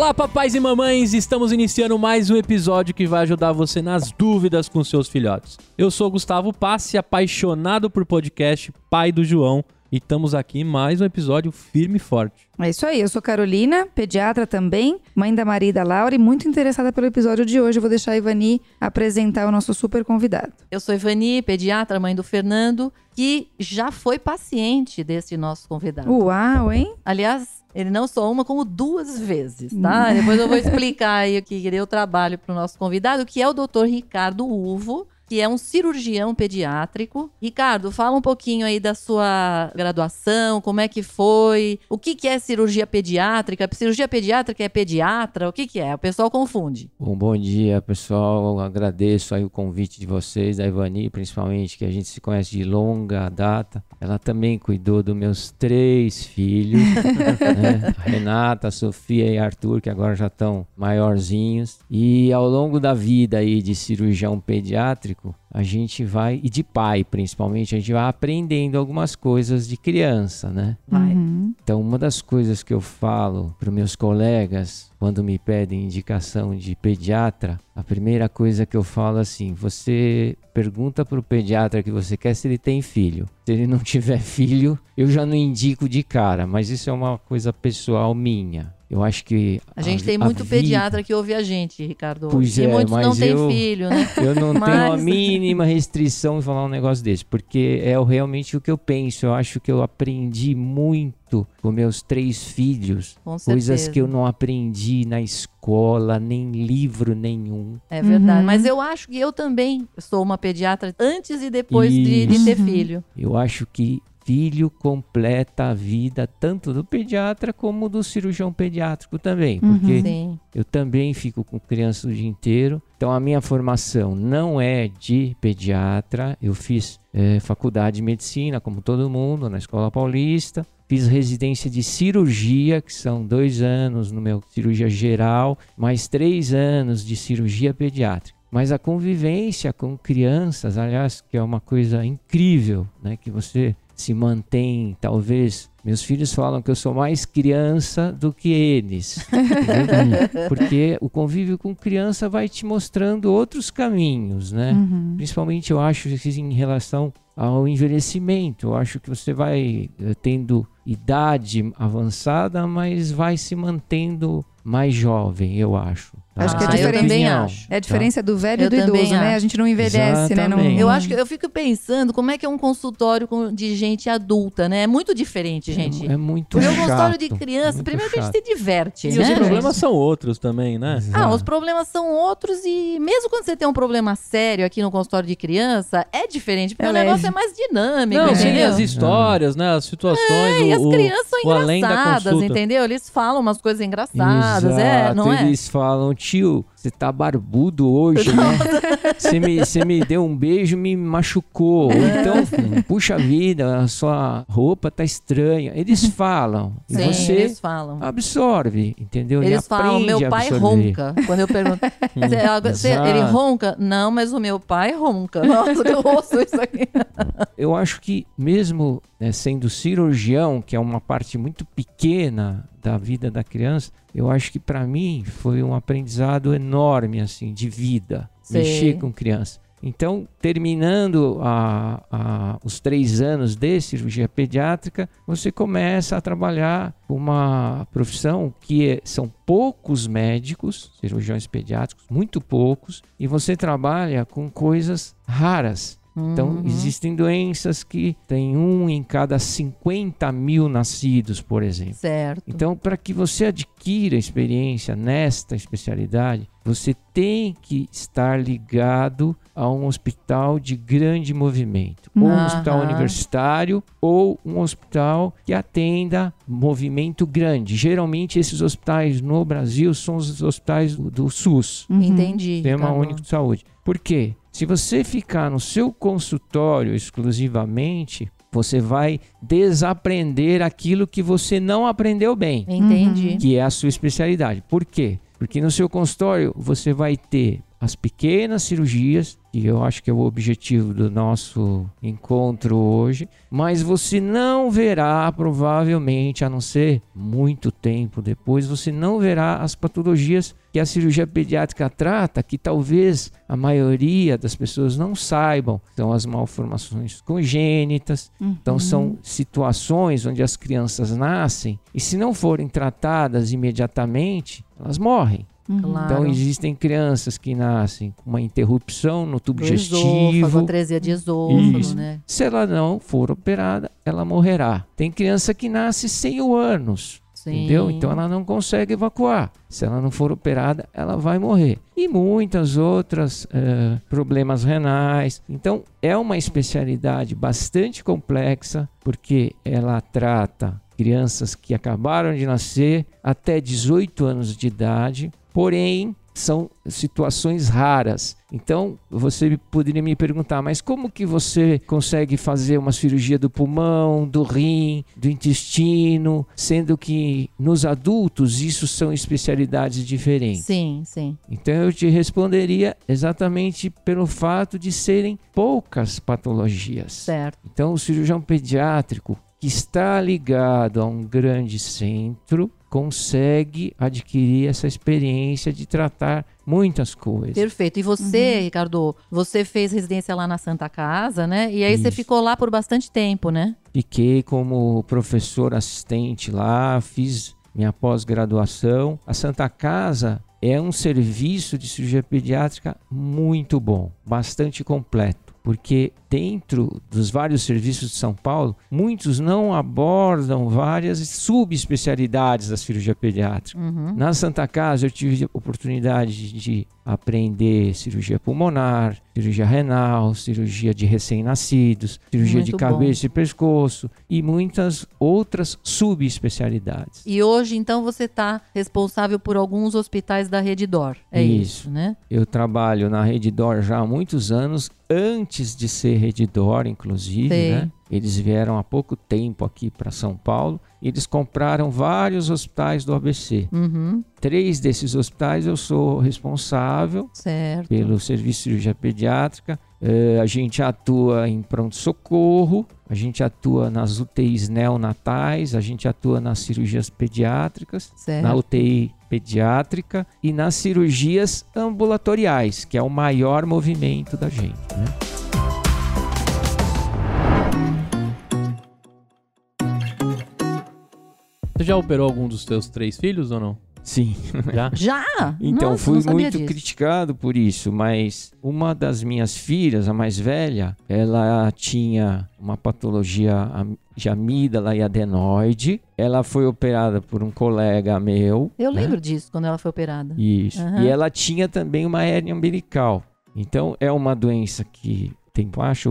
Olá, papais e mamães! Estamos iniciando mais um episódio que vai ajudar você nas dúvidas com seus filhotes. Eu sou Gustavo Passe, apaixonado por podcast, pai do João, e estamos aqui em mais um episódio firme e forte. É isso aí, eu sou Carolina, pediatra também, mãe da Maria e da Laura e muito interessada pelo episódio de hoje. Eu vou deixar a Ivani apresentar o nosso super convidado. Eu sou Ivani, pediatra, mãe do Fernando, que já foi paciente desse nosso convidado. Uau, hein? Aliás, ele não só uma, como duas vezes, tá? Depois eu vou explicar aí o que eu trabalho para o nosso convidado, que é o Dr. Ricardo Uvo, que é um cirurgião pediátrico. Ricardo, fala um pouquinho aí da sua graduação, como é que foi, o que, que é cirurgia pediátrica? Cirurgia pediátrica é pediatra? O que, que é? O pessoal confunde. Bom, bom dia, pessoal. Agradeço aí o convite de vocês, da Ivani, principalmente, que a gente se conhece de longa data. Ela também cuidou dos meus três filhos, né? Renata, Sofia e Arthur, que agora já estão maiorzinhos. E ao longo da vida aí de cirurgião pediátrico, cool. A gente vai, e de pai principalmente, a gente vai aprendendo algumas coisas de criança, né? Vai. Uhum. Então, uma das coisas que eu falo para meus colegas quando me pedem indicação de pediatra, a primeira coisa que eu falo é assim: você pergunta para o pediatra que você quer se ele tem filho. Se ele não tiver filho, eu já não indico de cara, mas isso é uma coisa pessoal minha. Eu acho que. A gente tem muito vida- pediatra que ouve a gente, Ricardo. Pois e é, muitos não mas têm eu- filho, né? Eu não Mas- tenho a mínima restrição em falar um negócio desse, porque é o- realmente o que eu penso. Eu acho que eu aprendi muito com meus três filhos, Com coisas certeza. que eu não aprendi na escola, nem livro nenhum. É verdade. Uhum. Mas eu acho que eu também sou uma pediatra antes e depois de, de ter filho. Eu acho que filho completa a vida tanto do pediatra como do cirurgião pediátrico também, Uhum. porque Sim. Eu também fico com crianças o dia inteiro. Então, a minha formação não é de pediatra. Eu fiz eh, faculdade de medicina, como todo mundo, na Escola Paulista. Fiz residência de cirurgia, que são dois anos no meu cirurgia geral, mais três anos de cirurgia pediátrica. Mas a convivência com crianças, aliás, que é uma coisa incrível, né? Que você se mantém, talvez. Meus filhos falam que eu sou mais criança do que eles. Porque o convívio com criança vai te mostrando outros caminhos, né? Uhum. Principalmente eu acho que em relação ao envelhecimento. Eu acho que você vai eh, tendo idade avançada, mas vai se mantendo mais jovem, eu acho. Tá? Acho que é Essa a minha diferença- também acho. É a diferença do velho Eu e do idoso, né? acho. A gente não envelhece, né? Não- Exatamente. Eu acho que eu fico pensando como é que é um consultório de gente adulta, né? É muito diferente, gente. É, é muito Porque o chato. consultório de criança, muito primeiro que a gente chato. se diverte, E né? os problemas são outros também, né? Ah, os problemas são outros e mesmo quando você tem um problema sério aqui no consultório de criança, é diferente, porque É o negócio é mais dinâmico, Não, sim, as histórias, né? As situações. É, e as o- o- crianças são o além da engraçadas, entendeu? Eles falam umas coisas engraçadas, é, Exato, não é? Eles falam, tio, você tá barbudo hoje, né? Você me, você me deu um beijo, me machucou. Ou então, hum, puxa vida, a sua roupa tá estranha. Eles falam. E Sim, você eles falam. absorve, entendeu? Ele Eles falam, meu pai ronca. Quando eu pergunto, "Cê- cê- ele ronca? Não, mas o meu pai ronca. Nossa, que eu ouço isso aqui. Eu acho que mesmo né, sendo cirurgião, que é uma parte muito pequena da vida da criança, eu acho que para mim foi um aprendizado enorme assim de vida, Sei. mexer com criança. Então, terminando a- a- os três anos de cirurgia pediátrica, você começa a trabalhar uma profissão que é- são poucos médicos, cirurgiões pediátricos, muito poucos, e você trabalha com coisas raras. Então, Uhum. existem doenças que tem um em cada 50 mil nascidos, por exemplo. Certo. Então, para que você adquira experiência nesta especialidade, você tem que estar ligado a um hospital de grande movimento, ou um Aham. hospital universitário, ou um hospital que atenda movimento grande. Geralmente esses hospitais no Brasil são os hospitais do, do SUS, Uhum. Entendi. Sistema tá. Único de Saúde. Por quê? Se você ficar no seu consultório exclusivamente, você vai desaprender aquilo que você não aprendeu bem, Entendi. que é a sua especialidade. Por quê? Porque no seu consultório você vai ter as pequenas cirurgias, que eu acho que é o objetivo do nosso encontro hoje, mas você não verá, provavelmente, a não ser muito tempo depois, você não verá as patologias que a cirurgia pediátrica trata, que talvez a maioria das pessoas não saibam. São as malformações congênitas, então são situações onde as crianças nascem e se não forem tratadas imediatamente, elas morrem. Claro. Então existem crianças que nascem com uma interrupção no tubo Do digestivo. esôfago, atresia de esôfago, Isso. né? Se ela não for operada, ela morrerá. Tem criança que nasce sem o ânus. Sim. Entendeu? Então ela não consegue evacuar. Se ela não for operada, ela vai morrer. E muitas outras eh, problemas renais. Então é uma especialidade bastante complexa porque ela trata crianças que acabaram de nascer até 18 anos de idade, porém são situações raras. Então, você poderia me perguntar, mas como que você consegue fazer uma cirurgia do pulmão, do rim, do intestino, sendo que nos adultos isso são especialidades diferentes? Sim, sim. Então eu te responderia exatamente pelo fato de serem poucas patologias. Certo. Então, o cirurgião pediátrico que está ligado a um grande centro consegue adquirir essa experiência de tratar muitas coisas. Perfeito. E você, Ricardo, você fez residência lá na Santa Casa, né? E aí você Isso. ficou lá por bastante tempo, né? Fiquei como professor assistente lá, fiz minha pós-graduação. A Santa Casa é um serviço de cirurgia pediátrica muito bom, bastante completo. Porque dentro dos vários serviços de São Paulo, muitos não abordam várias subespecialidades da cirurgia pediátrica. Uhum. Na Santa Casa eu tive a oportunidade de aprender cirurgia pulmonar, cirurgia renal, cirurgia de recém-nascidos, cirurgia de Muito bom. cabeça e pescoço e muitas outras subespecialidades. E hoje, então, você está responsável por alguns hospitais da Rede Dor. É isso, Isso. né? Eu trabalho na Rede Dor já há muitos anos, antes de ser Rede Dor, inclusive, Sei. né? Eles vieram há pouco tempo aqui para São Paulo e eles compraram vários hospitais do ABC. Uhum. Três desses hospitais eu sou responsável Certo. pelo serviço de cirurgia pediátrica. Eh, a gente atua em pronto-socorro, a gente atua nas UTIs neonatais, a gente atua nas cirurgias pediátricas, Certo. na UTI pediátrica e nas cirurgias ambulatoriais, que é o maior movimento da gente. né? Você já operou algum dos teus três filhos ou não? Sim. Já? Já? Então, Nossa, fui não sabia muito disso. criticado por isso, mas uma das minhas filhas, a mais velha, ela tinha uma patologia de amígdala e adenoide. Ela foi operada por um colega meu. Eu né? lembro disso quando ela foi operada. Isso. Aham. E ela tinha também uma hérnia umbilical. Então, é uma doença que tem baixa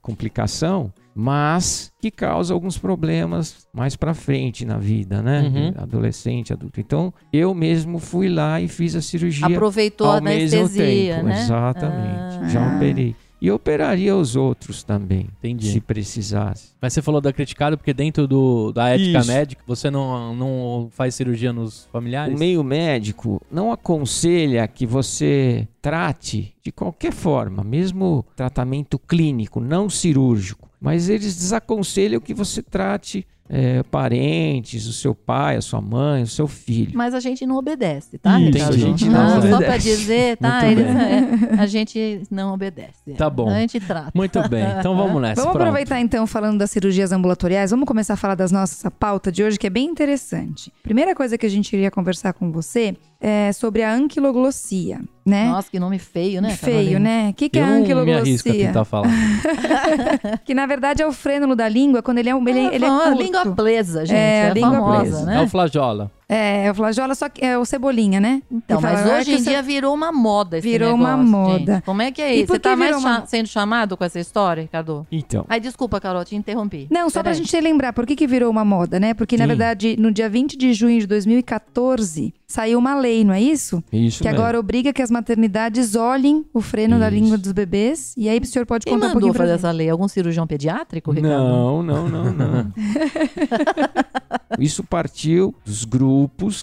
complicação, mas que causa alguns problemas mais para frente na vida, né? Uhum. Adolescente, adulto. Então, eu mesmo fui lá e fiz a cirurgia Aproveitou a ao mesmo anestesia, tempo. né? Exatamente. Ah. Já operei. E operaria os outros também, Entendi. se precisasse. Mas você falou da criticado porque dentro do, da ética Isso. médica você não, não faz cirurgia nos familiares? O meio médico não aconselha que você trate de qualquer forma, mesmo tratamento clínico, não cirúrgico. Mas eles desaconselham que você trate eh, parentes, o seu pai, a sua mãe, o seu filho. Mas a gente não obedece, tá? Isso, Ricardo? a gente não Só obedece. pra dizer, tá? Eles, é, a gente não obedece. Tá bom. A gente trata. Muito bem, então vamos nessa. Vamos pronto. aproveitar então, falando das cirurgias ambulatoriais, vamos começar a falar das nossas a pauta de hoje, que é bem interessante. Primeira coisa que a gente iria conversar com você é sobre a anquiloglossia, né? Nossa, que nome feio, né? Feio, Carolina? né? O que, que é Eu a não me arrisco a anquiloglossia? tentar falar. Que na verdade é o frênulo da língua, quando ele é, um- ele, Ah, ele é a curto. Língua presa, gente. É, É, a língua famosa, presa. né? É o flajola. É, o flajola, só que é o cebolinha, né? Então, Que mas fala, "Ah, hoje que em dia virou uma moda esse Virou uma negócio, moda. gente. Como é que é isso? Você tá mais uma- cha- sendo chamado com essa história, Ricardo? Então, Ai, desculpa, Carol, te interrompi. Não, só pra Peraí. gente lembrar, por que, que virou uma moda, né? Porque, na Sim. verdade, no dia 20 de junho de 2014, saiu uma lei, não é isso? isso que mesmo. agora obriga que as maternidades olhem o freno da Isso. língua dos bebês. E aí o senhor pode Quem contar um pouquinho fazer essa lei? Algum cirurgião pediátrico, Ricardo? Não, não, não, não. Isso partiu dos grupos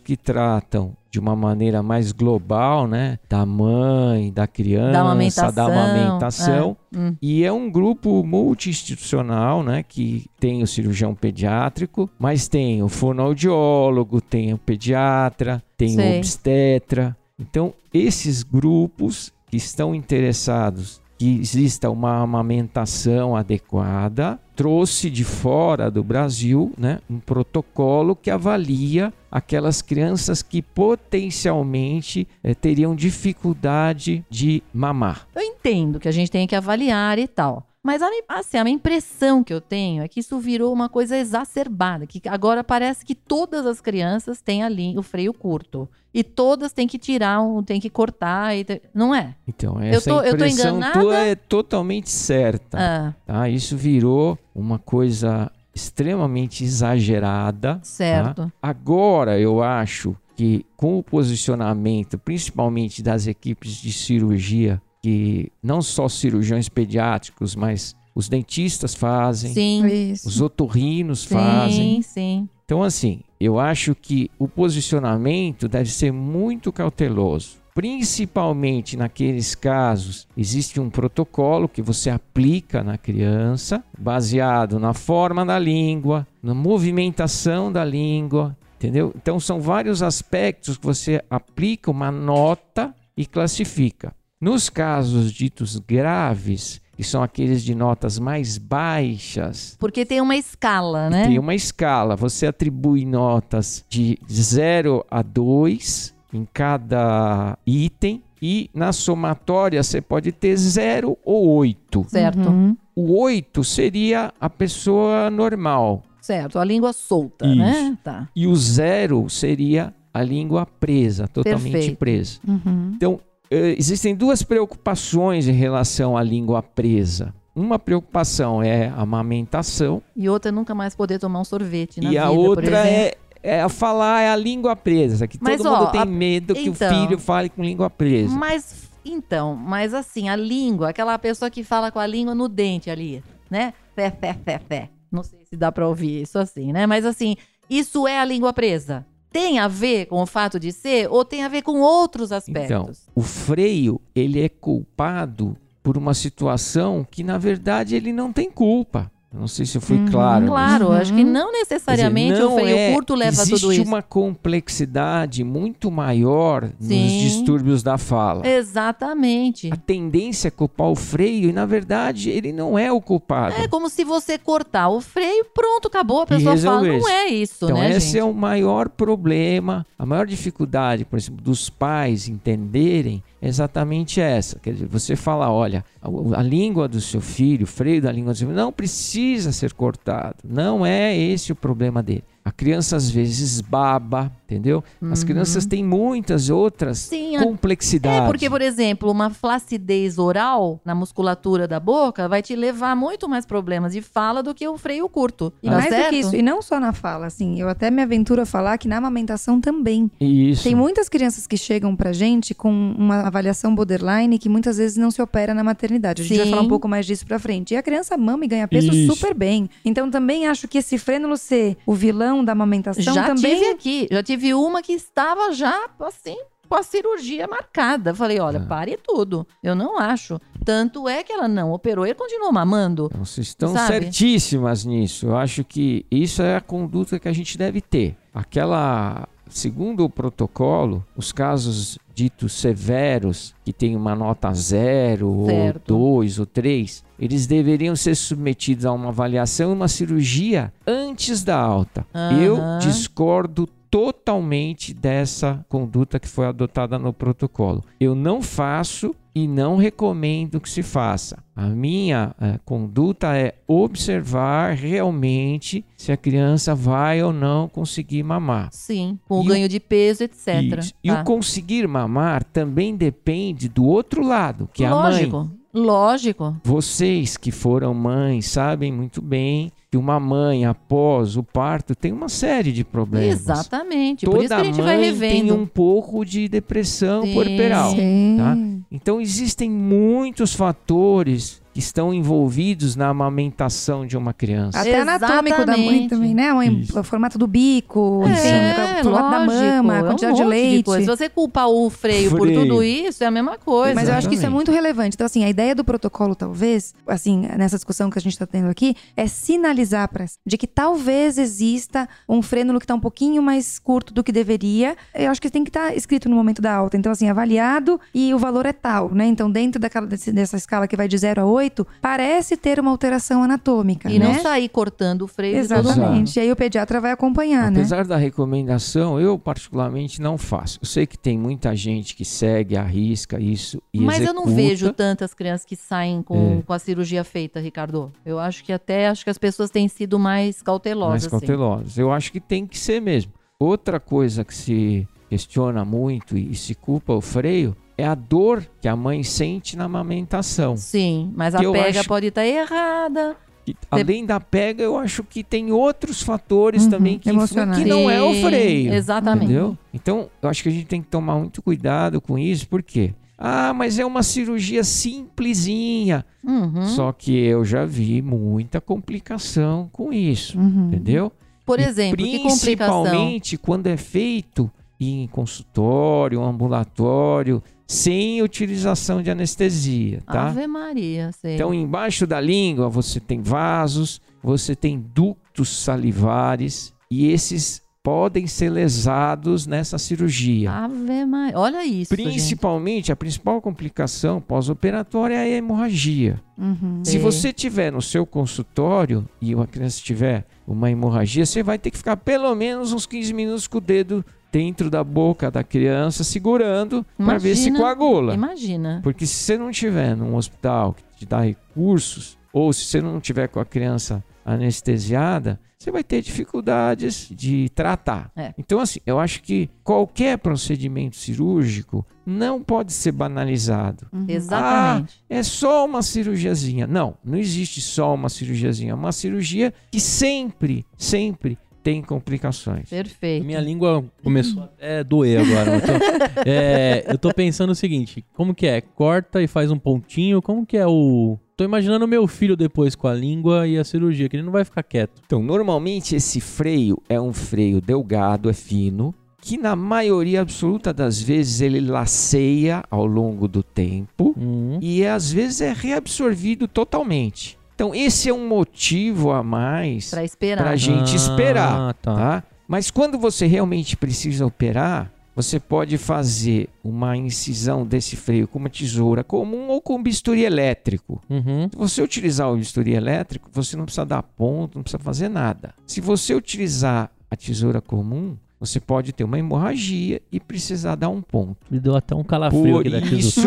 que tratam de uma maneira mais global, né? Da mãe, da criança, Da amamentação, da amamentação. Hum. E é um grupo multi-institucional, né? Que tem o cirurgião pediátrico, mas tem o fonoaudiólogo, tem o pediatra, tem Sei. o obstetra. Então, esses grupos que estão interessados que exista uma amamentação adequada, trouxe de fora do Brasil né, um protocolo que avalia aquelas crianças que potencialmente eh, teriam dificuldade de mamar. Eu entendo que a gente tem que avaliar e tal. Mas a, assim, a minha impressão que eu tenho é que isso virou uma coisa exacerbada. Que agora parece que todas as crianças têm ali o freio curto. E todas têm que tirar, um, têm que cortar. E te- Não é? Então, essa tô- eu tô impressão enganada? tua é totalmente certa. Ah, tá? Isso virou uma coisa extremamente exagerada. tá? certo. Agora eu acho que com o posicionamento, principalmente das equipes de cirurgia, que não só cirurgiões pediátricos, mas os dentistas fazem, Sim. Os otorrinos fazem. Sim, sim. Então, assim, eu acho que o posicionamento deve ser muito cauteloso. Principalmente naqueles casos, existe um protocolo que você aplica na criança, baseado na forma da língua, na movimentação da língua, entendeu? Então, são vários aspectos que você aplica uma nota e classifica. Nos casos ditos graves, que são aqueles de notas mais baixas, Porque tem uma escala, né? tem uma escala. Você atribui notas de 0 a 2 em cada item. E na somatória você pode ter 0 ou 8. Certo, Uhum. O 8 seria a pessoa normal. certo. A língua solta, Isso. né? Tá. E o 0 seria a língua presa, totalmente Perfeito. presa. Uhum. Então, existem duas preocupações em relação à língua presa. Uma preocupação é a amamentação E outra é nunca mais poder tomar um sorvete na e vida, a por outra exemplo. é, é falar é a língua presa, que Mas, todo ó, mundo tem a- medo que então- o filho fale com língua presa. Mas, então, mas assim, a língua, aquela pessoa que fala com a língua no dente ali, né? Fé, fé, fé, fé. Não sei se dá pra ouvir isso assim, né? Mas assim, isso é a língua presa. Tem a ver com o fato de ser ou tem a ver com outros Então, aspectos? o freio, ele é culpado por uma situação que na verdade ele não tem culpa. Não sei se eu fui Uhum, claro. Claro, Uhum. acho que não Quer dizer, necessariamente não o freio é- curto leva existe tudo isso. uma complexidade muito maior Sim. nos distúrbios da fala. Exatamente. A tendência é culpar o freio e na verdade ele não é o culpado. É como se você cortar o freio, pronto, acabou. A pessoa fala, resolvesse. não é isso, Então, né, esse gente? é o maior problema, a maior dificuldade, por exemplo, dos pais entenderem exatamente essa. Quer dizer, você fala, olha, a, a língua do seu filho, o freio da língua do seu filho, não precisa ser cortado. Não é esse o problema dele. A criança às vezes baba, entendeu? As crianças têm muitas outras Uhum. Sim, a- complexidades. É, porque, por exemplo, uma flacidez oral na musculatura da boca vai te levar muito mais problemas de fala do que o freio curto. E tá mais certo? do que isso, e não só na fala, assim, eu até me aventuro a falar que na amamentação também. Isso. Tem muitas crianças que chegam pra gente com uma avaliação borderline que muitas vezes não se opera na maternidade. A gente vai Sim. falar um pouco mais disso pra frente. E a criança mama e ganha peso Isso. super bem. Então também acho que esse frênulo ser o vilão da amamentação Já também tive aqui, já tive uma que estava já assim com a cirurgia marcada. Falei, olha, Ah. pare tudo. Eu não acho. Tanto é que ela não operou, ele continuou mamando. Então, vocês estão Sabe? certíssimas nisso. Eu acho que isso é a conduta que a gente deve ter. Aquela, segundo o protocolo, os casos ditos severos, que tem uma nota zero, Certo. ou dois, ou três, eles deveriam ser submetidos a uma avaliação e uma cirurgia antes da alta. Eu Aham. discordo totalmente dessa conduta que foi adotada no protocolo. Eu não faço e não recomendo que se faça. A minha eh, conduta é observar realmente se a criança vai ou não conseguir mamar. Sim, com o E o- ganho de peso, etc. Isso. E Tá. o conseguir mamar também depende do outro lado, que é a mãe. Lógico. Vocês que foram mães sabem muito bem que uma mãe após o parto tem uma série de problemas. Exatamente. Toda Por isso que a gente mãe vai tem revendo. um pouco de depressão Sim. puerperal. Sim. tá? Então existem muitos fatores que estão envolvidos na amamentação de uma criança. Até anatômico da mãe Exatamente. também, né? Isso. o formato do bico, enfim, É, o formato da mama, é a um quantidade de monte leite. coisa. Se você culpar o freio, por Freio. tudo isso, é a mesma coisa. Mas eu acho que isso é Exatamente. muito relevante. Então, assim, a ideia do protocolo, talvez, assim, nessa discussão que a gente está tendo aqui, é sinalizar para de que talvez exista um frênulo que está um pouquinho mais curto do que deveria. Eu acho que tem que estar escrito no momento da alta. Então, assim, avaliado e o valor é tal, né? Então, dentro daquela, desse- dessa escala que vai de 0 a 8, parece ter uma alteração anatômica, E né? não sair cortando o freio. Exatamente. E aí o pediatra vai acompanhar, né? Apesar da recomendação, eu particularmente não faço. Eu sei que tem muita gente que segue, arrisca isso e Mas eu não executa. vejo tantas crianças que saem com, É. com a cirurgia feita, Ricardo. Eu acho que até acho que as pessoas têm sido mais cautelosas. mais assim. cautelosos. Eu acho que tem que ser mesmo. Outra coisa que se questiona muito e se culpa o freio é a dor que a mãe sente na amamentação. Sim, mas Que a pega acho- pode estar errada. E, além da pega, eu acho que tem outros fatores Uhum, também que, influem, que não é o freio. Exatamente. Entendeu? Então, eu acho que a gente tem que tomar muito cuidado com isso, por quê? Ah, mas é uma cirurgia simplesinha. Uhum. Só que eu já vi muita complicação com isso, Uhum. entendeu? Por E exemplo? Principalmente quando é feito em consultório, ambulatório, sem utilização de anestesia, tá? Ave Maria, sei. Então, embaixo da língua você tem vasos, você tem ductos salivares e esses podem ser lesados nessa cirurgia. Ave Maria. Olha isso, gente. Principalmente, a principal complicação pós-operatória é a hemorragia. Uhum. Se Sim. você tiver no seu consultório e uma criança tiver uma hemorragia, você vai ter que ficar pelo menos uns 15 minutos com o dedo dentro da boca da criança, segurando para ver se Imagina. coagula. Imagina. Porque se você não tiver num hospital que te dá recursos, ou se você não tiver com a criança anestesiada, você vai ter dificuldades de tratar. É. Então, assim, eu acho que qualquer procedimento cirúrgico não pode ser banalizado. Uhum. Exatamente. É só uma cirurgiazinha. Não, não existe só uma cirurgiazinha. É uma cirurgia que sempre, sempre tem complicações. Perfeito. Minha língua começou até a doer agora. Eu tô, é, eu tô pensando o seguinte: como que é? Corta e faz um pontinho? Como que é o. Tô imaginando meu filho depois com a língua e a cirurgia, que ele não vai ficar quieto. Então, normalmente esse freio é um freio delgado, é fino, que na maioria absoluta das vezes ele laceia ao longo do tempo Hum. e às vezes é reabsorvido totalmente. Então, esse é um motivo a mais Pra esperar. para a gente esperar. Ah, tá. tá? Mas quando você realmente precisa operar, você pode fazer uma incisão desse freio com uma tesoura comum ou com um bisturi elétrico. Uhum. Se você utilizar o bisturi elétrico, você não precisa dar ponto, não precisa fazer nada. Se você utilizar a tesoura comum, você pode ter uma hemorragia e precisar dar um ponto. Me deu até um calafrio Por aqui isso,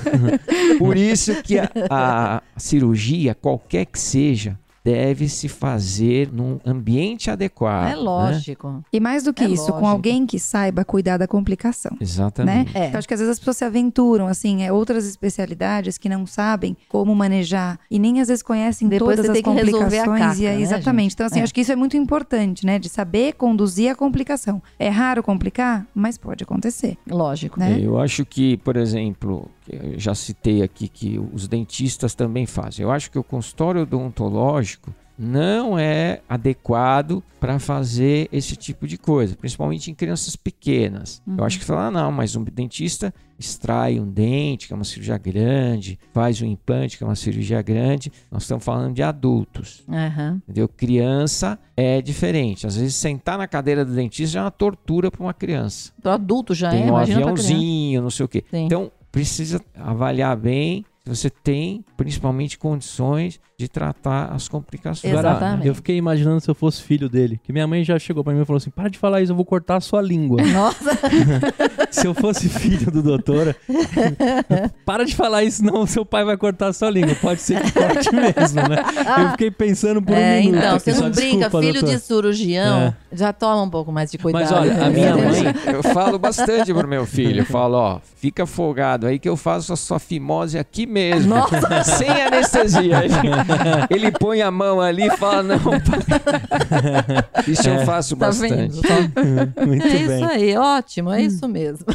por isso que a, a cirurgia, qualquer que seja, deve se fazer num ambiente adequado. É né? lógico. E mais do que É isso, com lógico. alguém que saiba cuidar da complicação. Exatamente. É. Então, acho que às vezes as pessoas se aventuram, assim, é outras especialidades que não sabem como manejar e nem às vezes conhecem Depois todas você as tem que resolver a complicações. e caca, aí- né, exatamente. gente? Então, assim, É. acho que isso é muito importante, né? De saber conduzir a complicação. É raro complicar, mas pode acontecer. Lógico. Né? Eu acho que, por exemplo, eu já citei aqui que os dentistas também fazem. Eu acho que o consultório odontológico não é adequado para fazer esse tipo de coisa, principalmente em crianças pequenas. Eu acho que falar, ah, não, mas um dentista extrai um dente, que é uma cirurgia grande, faz um implante, que é uma cirurgia grande. Nós estamos falando de adultos. Aham. Entendeu? Criança é diferente. Às vezes sentar na cadeira do dentista já é uma tortura para uma criança. Pro adulto já Tem é, um aviãozinho, não sei o quê. Sim. Então, precisa avaliar bem se você tem, principalmente, condições de tratar as complicações. Exatamente. eu fiquei imaginando se eu fosse filho dele. Que minha mãe já chegou pra mim e falou assim: para de falar isso, eu vou cortar a sua língua. Nossa, se eu fosse filho do doutor, para de falar isso, não, seu pai vai cortar a sua língua. Pode ser que corte mesmo, né? Eu fiquei pensando por um é, minuto. então, você só não brinca, desculpa, filho doutor. de cirurgião, É. já toma um pouco mais de cuidado. Mas olha, a minha mãe. Eu falo bastante pro meu filho. Eu falo, ó, fica folgado aí que eu faço a sua fimose aqui mesmo. Sem anestesia. Ele, põe a mão ali e fala, não, pai. Isso eu faço Tá bastante. vendo? Muito É bem. isso aí, ótimo, é isso mesmo.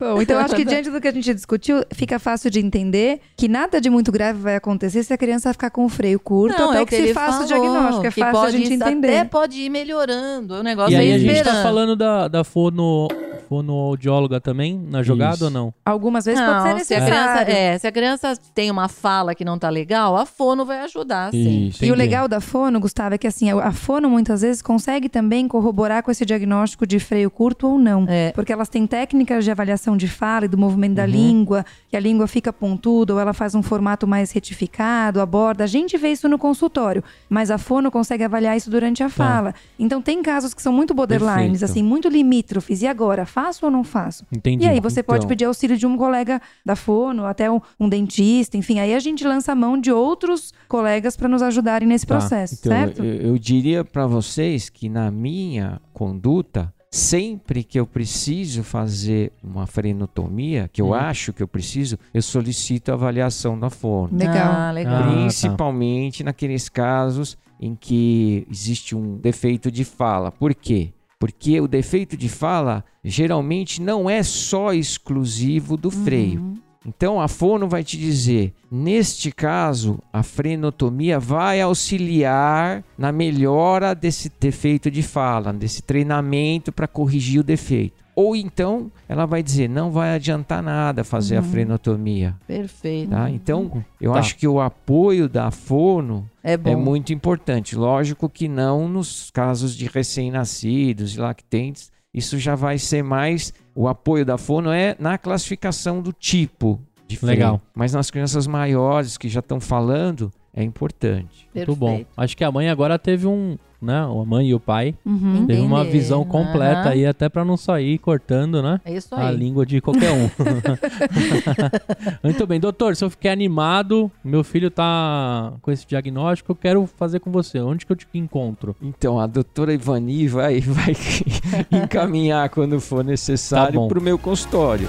Bom, então eu acho que diante do que a gente discutiu, fica fácil de entender que nada de muito grave vai acontecer se a criança ficar com o freio curto, Não, até é o que, que se faça o diagnóstico. É fácil a gente entender. Até pode ir melhorando, o negócio E aí é a gente tá falando da, da fono, fonoaudióloga também na jogada Isso. ou não? Algumas vezes Não, pode ser se a, criança, necessário. é, se a criança tem uma fala que não tá legal, a fono vai ajudar, sim. Isso. E o legal da fono, Gustavo, é que assim, a fono muitas vezes consegue também corroborar com esse diagnóstico de freio curto ou não. É. Porque elas têm técnicas de avaliação de fala e do movimento da língua, que a língua fica pontuda ou ela faz um formato mais retificado, aborda. A gente vê isso no consultório, mas a fono consegue avaliar isso durante a fala. Então tem casos que são muito borderlines, Perfeito. assim, muito limítrofes. E agora, faço ou não faço? Entendi. E aí você pode Então. pedir auxílio de um colega da fono, até um, um dentista, enfim. Aí a gente lança a mão de outros colegas para nos ajudarem nesse Tá, processo, então, certo? Eu, eu diria para vocês que na minha conduta, sempre que eu preciso fazer uma frenotomia, que eu Hum. acho que eu preciso, eu solicito a avaliação da fono. Legal. Ah, legal. Ah, tá. Principalmente naqueles casos em que existe um defeito de fala. Por quê? Porque o defeito de fala geralmente não é só exclusivo do freio. Uhum. Então a fono vai te dizer, neste caso, a frenotomia vai auxiliar na melhora desse defeito de fala, desse treinamento para corrigir o defeito. Ou então ela vai dizer, não vai adiantar nada fazer a frenotomia. Perfeito. Tá? Então eu Tá. acho que o apoio da fono É é muito importante. Lógico que não nos casos de recém-nascidos e lactentes. Isso já vai ser mais. O apoio da fono é na classificação do tipo de freio. Legal. Mas nas crianças maiores que já estão falando, é importante. Muito bom. Perfeito. Acho que a mãe agora teve um, né? A mãe e o pai Uhum. teve uma visão completa Aham. aí, até pra não sair cortando, né? É isso A aí. língua de qualquer um. Muito bem, doutor, se eu fiquei animado, meu filho tá com esse diagnóstico, eu quero fazer com você. Onde que eu te encontro? Então, a doutora Ivani vai, vai encaminhar quando for Tá necessário bom. para o meu consultório.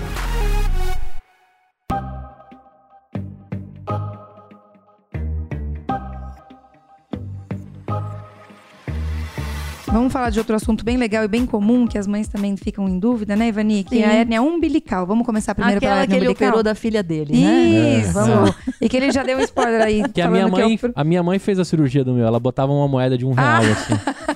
Vamos falar de outro assunto bem legal e bem comum, que as mães também ficam em dúvida, né, Ivani? Que Sim. é a hérnia umbilical. Vamos começar primeiro pela Aquela que hérnia ele umbilical? operou da filha dele, né? Isso! É. E que ele já deu um spoiler aí. Que a minha que é mãe, o pro- a minha mãe fez a cirurgia do meu, ela botava uma moeda de um real assim.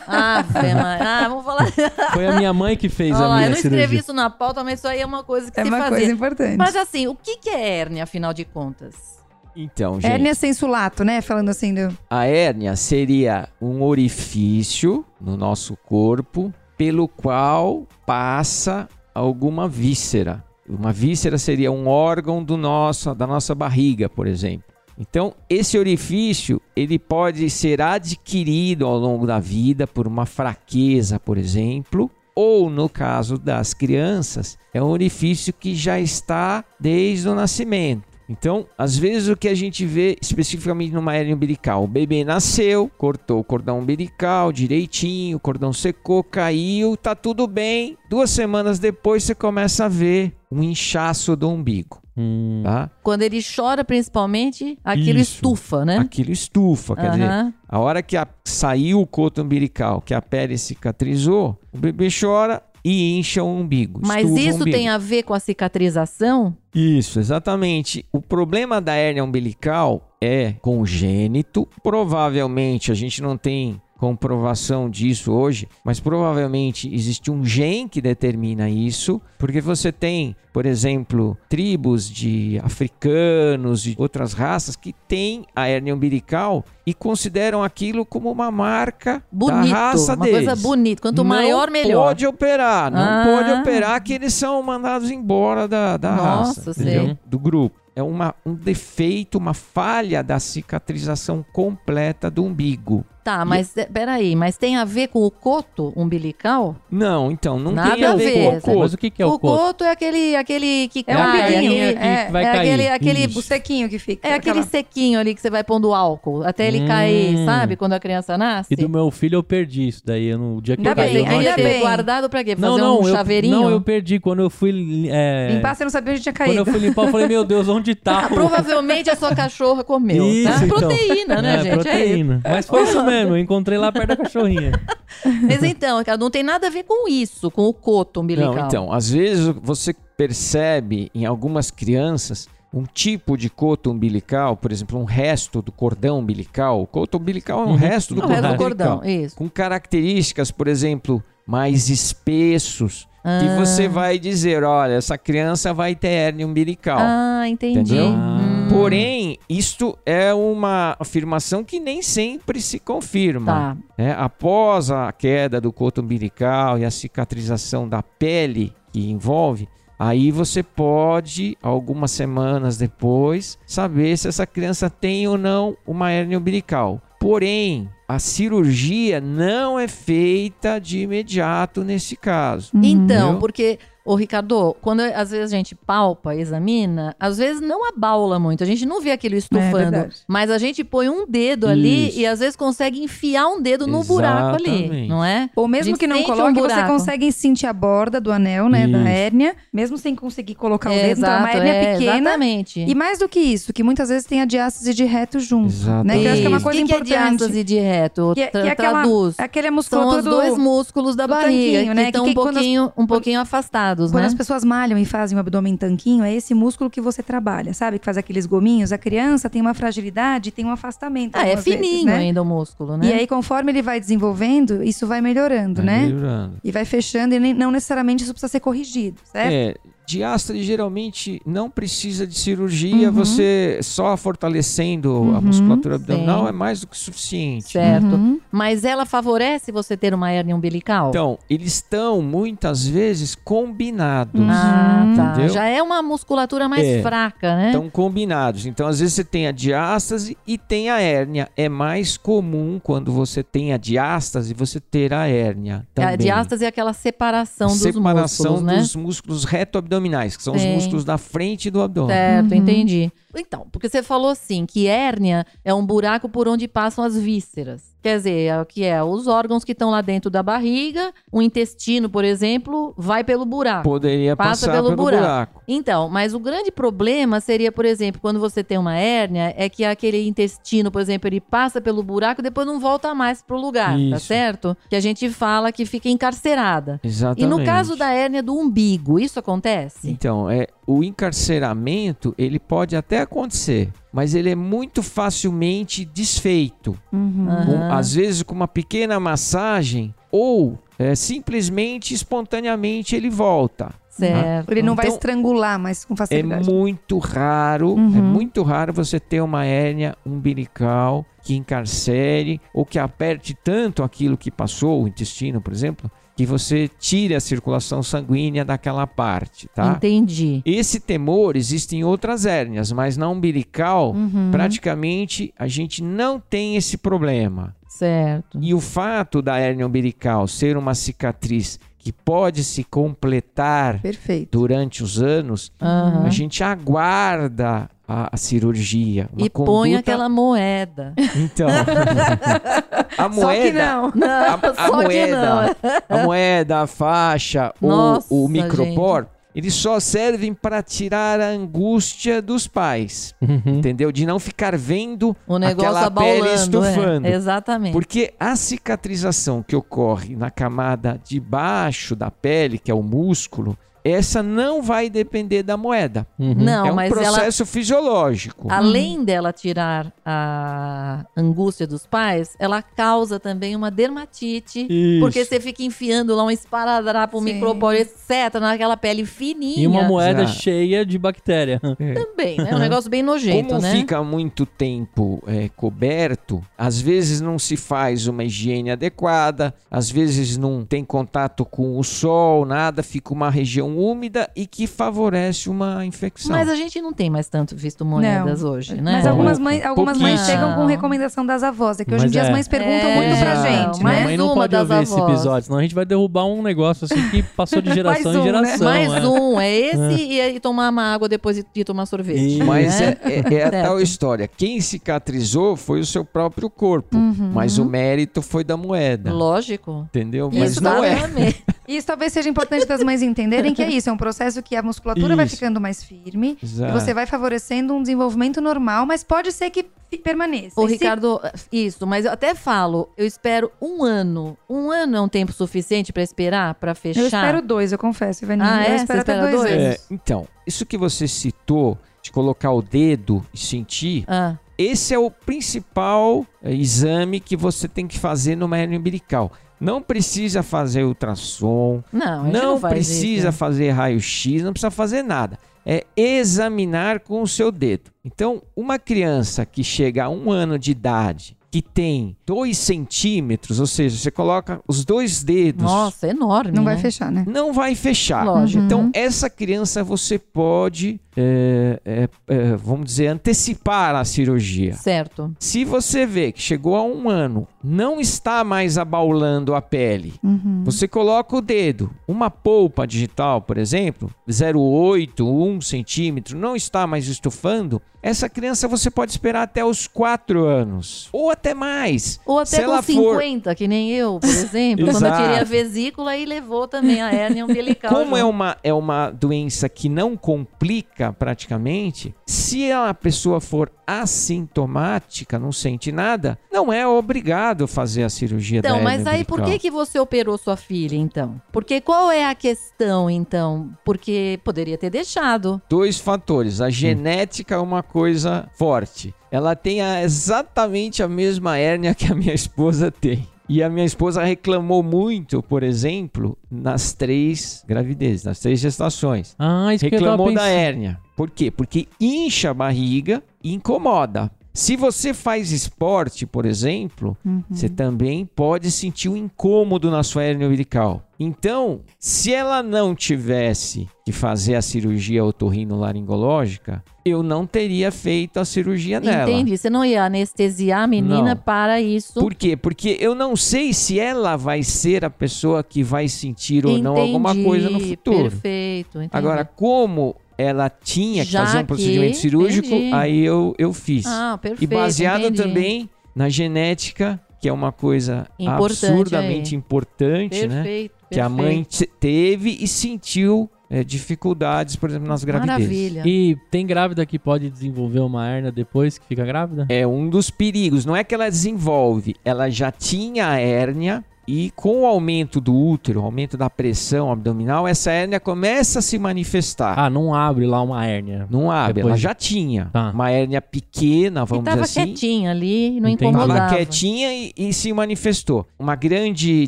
Ah, Fê, mãe. Ah, vamos falar. Foi a minha mãe que fez Olha a minha eu não escrevi cirurgia. isso na pauta, mas isso aí é uma coisa que É se uma fazia. coisa importante. Mas assim, o que, que é hérnia, afinal de contas? Então, gente. Hérnia sensulato, né? Falando assim do... A hérnia seria um orifício no nosso corpo pelo qual passa alguma víscera. Uma víscera seria um órgão do nosso, da nossa barriga, por exemplo. Então, esse orifício, ele pode ser adquirido ao longo da vida por uma fraqueza, por exemplo, ou no caso das crianças, é um orifício que já está desde o nascimento. Então, às vezes o que a gente vê especificamente numa hérnia umbilical, o bebê nasceu, cortou o cordão umbilical direitinho, o cordão secou, caiu, tá tudo bem. Duas semanas depois você começa a ver um inchaço do umbigo, Hum, tá? Quando ele chora, principalmente, aquilo Isso. estufa, né? Aquilo estufa, quer dizer, a hora que a- saiu o coto umbilical, que a pele cicatrizou, o bebê chora e incha o umbigo. Mas isso umbigo. tem a ver com a cicatrização? Isso, exatamente. O problema da hérnia umbilical é congênito. Provavelmente a gente não tem comprovação disso hoje, mas provavelmente existe um gene que determina isso, porque você tem, por exemplo, tribos de africanos e outras raças que têm a hérnia umbilical e consideram aquilo como uma marca Bonito. da raça uma deles. coisa bonita. Quanto não maior, melhor. pode operar, não Ah. pode operar que eles são mandados embora da, da Nossa, raça, sei. do grupo. é uma, um defeito, uma falha da cicatrização completa do umbigo. Tá, mas é, peraí, mas tem a ver com o coto umbilical? Não, então, não Nada tem a a ver ver, com o Mas coto. o que, que é o, o coto? coto é aquele, aquele que É um cai, aquele, é, que vai é cair. aquele, aquele Isso. O sequinho que fica. É aquele aquela- sequinho ali que você vai pondo álcool até ele Hum. cair, sabe? Quando a criança nasce. E do meu filho eu perdi isso daí. Eu, no dia que Ainda eu caí, bem, eu não ainda achei. bem. guardado pra quê? Fazer Não, não, um eu, chaveirinho? não, eu perdi. Quando eu fui. É, Limpar, você não sabia onde tinha quando eu caído. fui limpar, eu falei, meu Deus, onde tá? Ah, o- provavelmente a sua cachorra comeu, Isso, tá? então. Proteína, né, É, gente? É proteína. Mas foi isso mesmo, eu encontrei lá perto da cachorrinha. Mas então, não tem nada a ver com isso, com o coto umbilical. Não, então, às vezes você percebe em algumas crianças um tipo de coto umbilical, por exemplo, um resto do cordão umbilical. O coto umbilical é um Uhum. resto do o resto cordão do cordão, umbilical. isso. Com características, por exemplo, mais espessos, que Ah. você vai dizer, olha, essa criança vai ter hérnia umbilical. Ah, entendi. Entendeu? Hum, Porém, isto é uma afirmação que nem sempre se confirma. Tá. né? Após a queda do coto umbilical e a cicatrização da pele que envolve, aí você pode, algumas semanas depois, saber se essa criança tem ou não uma hérnia umbilical. Porém, a cirurgia não é feita de imediato nesse caso. Então, Entendeu? porque, ô Ricardo, quando às vezes a gente palpa, examina, às vezes não abaula muito, a gente não vê aquilo estufando, verdade. mas a gente põe um dedo ali Isso. e às vezes consegue enfiar um dedo no buraco ali, Exatamente. não é? Ou mesmo que não sente um coloque, você consegue sentir a borda do anel, né? Da Isso. hérnia, mesmo sem conseguir colocar o dedo. Então, é uma Exato, hérnia é, pequena. Exatamente. E mais do que isso, que muitas vezes tem a diástase de reto junto. Exatamente. Né? Que eu acho que é uma coisa que que importante. é diástase de reto? Que é- Tra- que é aquela- Traduz. Aquele é a São musculatura os do... dois músculos da do barriga, né? que estão Que- um, que as- pouquinho, um pouquinho afastados, Quando né? as pessoas malham e fazem o abdômen tanquinho, é esse músculo que você trabalha, sabe? Que faz aqueles gominhos. A criança tem uma fragilidade, tem um afastamento. Ah, é algumas vezes, fininho né? ainda o músculo, né? E aí, conforme ele vai desenvolvendo, isso vai melhorando, Vai né? melhorando. E vai fechando, e nem- não necessariamente isso precisa ser corrigido, certo? É, diástase geralmente não precisa de cirurgia, Uhum. você só fortalecendo a Uhum, musculatura abdominal sim. é mais do que suficiente. Certo. Uhum. Mas ela favorece você ter uma hérnia umbilical? Então, eles estão muitas vezes combinados. Ah, tá. Entendeu? Já é uma musculatura mais É. fraca, né? Estão combinados. Então, às vezes você tem a diástase e tem a hérnia. É mais comum quando você tem a diástase você ter a hérnia. Também. a diástase é aquela separação, Separação dos músculos, né? dos músculos reto-abdominais, que são Sim. os músculos da frente do abdômen. Certo, Uhum. entendi. Então, porque você falou assim, que hérnia é um buraco por onde passam as vísceras. Quer dizer, é o que é os órgãos que estão lá dentro da barriga, o intestino, por exemplo, vai pelo buraco. Poderia Passa passar pelo pelo, buraco. buraco. Então, mas o grande problema seria, por exemplo, quando você tem uma hérnia, é que aquele intestino, por exemplo, ele passa pelo buraco e depois não volta mais pro lugar, tá Isso. certo? Que a gente fala que fica encarcerada. Exatamente. E no caso da hérnia do umbigo, isso acontece? Então, é, o encarceramento, ele pode até acontecer, mas ele é muito facilmente desfeito. Uhum. Com- às vezes com uma pequena massagem ou é, simplesmente, espontaneamente ele volta. Certo. Ele não vai Então, estrangular, mas com É facilidade. muito raro, Uhum. é muito raro você ter uma hérnia umbilical que encarcere ou que aperte tanto aquilo que passou, o intestino, por exemplo, que você tire a circulação sanguínea daquela parte, tá? Entendi. Esse temor existe em outras hérnias, mas na umbilical, Uhum. praticamente a gente não tem esse problema. Certo. E o fato da hérnia umbilical ser uma cicatriz que pode se completar Perfeito. durante os anos, Aham. a gente aguarda a, a cirurgia. uma E põe conduta- aquela moeda. Então, a Só que moeda, não. Não, a, a só que moeda, não. a moeda, a faixa, ou Nossa, o micropor, eles só servem para tirar a angústia dos pais, Uhum. entendeu? De não ficar vendo O negócio aquela pele abaulando. estufando. É. Exatamente. Porque a cicatrização que ocorre na camada de baixo da pele, que é o músculo, essa não vai depender da moeda. Uhum. Não, é um mas ela, processo fisiológico. além dela tirar a angústia dos pais, ela causa também uma dermatite. Isso. Porque você fica enfiando lá um esparadrapo, um Sim. microporo, etc., naquela pele fininha. E uma moeda Exato. cheia de bactéria. Também, né? Um negócio bem nojento, Como né? fica muito tempo é, coberto, às vezes não se faz uma higiene adequada, às vezes não tem contato com o sol, nada, fica uma região úmida e que favorece uma infecção. Mas a gente não tem mais tanto visto moedas hoje, né? Mas algumas mães, algumas mães chegam com recomendação das avós. É que hoje Mas em dia é. as mães perguntam É, muito pra não, gente, mas- Minha né? mãe não uma pode das ouvir esse avós. episódio, senão a gente vai derrubar um negócio assim que passou de geração um, em né? geração. Mais é. um, é esse e aí tomar uma água depois de, de tomar sorvete. Isso. Mas né? é, é- é a tal história. Quem cicatrizou foi o seu próprio corpo, Uhum. mas o mérito foi da moeda. Lógico. Entendeu? Mas Isso não é. Exatamente. E isso talvez seja importante das mães entenderem que é isso, é um processo que a musculatura vai Isso. ficando mais firme Exato. e você vai favorecendo um desenvolvimento normal, mas pode ser que permaneça. Ô, E se- Ricardo, isso, mas eu até falo, eu espero um ano. Um ano é um tempo suficiente pra esperar, pra fechar? Eu espero dois, eu confesso, Ivaninha. Ah, eu é? espero Você até espera dois, dois? anos. É, então, isso que você citou de colocar o dedo e sentir, Ah, esse é o principal é, exame que você tem que fazer numa hernia umbilical. Não precisa fazer ultrassom, não, a gente não, não faz precisa isso. fazer raio-x, não precisa fazer nada. É examinar com o seu dedo. Então, uma criança que chega a um ano de idade, que tem 2 centímetros, ou seja, você coloca os dois dedos, Nossa, é enorme. Não vai né? fechar, né? não vai fechar. Lógico. Então, essa criança você pode, é, é, é, vamos dizer, antecipar a cirurgia. Certo. Se você vê que chegou a um ano, não está mais abaulando a pele, Uhum. você coloca o dedo, uma polpa digital, por exemplo, 0,8, 1 centímetro, não está mais estufando, essa criança você pode esperar até os 4 anos, ou até mais. Ou Se até com ela for- 50, que nem eu, por exemplo. quando eu tirei a vesícula e levou também a hérnia umbilical. Como é uma, é uma doença que não complica praticamente, se a pessoa for assintomática, não sente nada, não é obrigado a fazer a cirurgia da Então, mas aí por que, que você operou sua filha, então? Porque qual é a questão, então? Porque poderia ter deixado. Dois fatores. A genética é uma coisa forte. Ela tem a- exatamente a mesma hérnia que a minha esposa tem. E a minha esposa reclamou muito, por exemplo, nas três gravidezes, nas três gestações. Ah, isso que eu tava Reclamou da hérnia. Por quê? Porque incha a barriga e incomoda. Se você faz esporte, por exemplo, Uhum. você também pode sentir um incômodo na sua hérnia umbilical. Então, se ela não tivesse que fazer a cirurgia otorrinolaringológica, eu não teria feito a cirurgia nela. Entendi. Você não ia anestesiar a menina Não. para isso. Por quê? Porque eu não sei se ela vai ser a pessoa que vai sentir ou não alguma Entendi. coisa no futuro. Perfeito. entendi. Agora, como ela tinha que Já fazer um que- procedimento cirúrgico, entendi. aí eu, eu fiz. Ah, e perfeito. baseado entendi. também na genética, que é uma coisa Importante absurdamente aí. importante, né? Perfeito. Que a mãe te- teve e sentiu é, dificuldades, por exemplo, nas gravidezes. Maravilha. E tem grávida que pode desenvolver uma hérnia depois que fica grávida? É um dos perigos. Não é que ela desenvolve, ela já tinha a hérnia e com o aumento do útero, o aumento da pressão abdominal, essa hérnia começa a se manifestar. Ah, não abre lá uma hérnia. Não abre, Depois- ela já tinha Tá. uma hérnia pequena, vamos tava dizer assim. quietinha ali, não Entendi. Estava incomodava. quietinha e, e se manifestou. Uma grande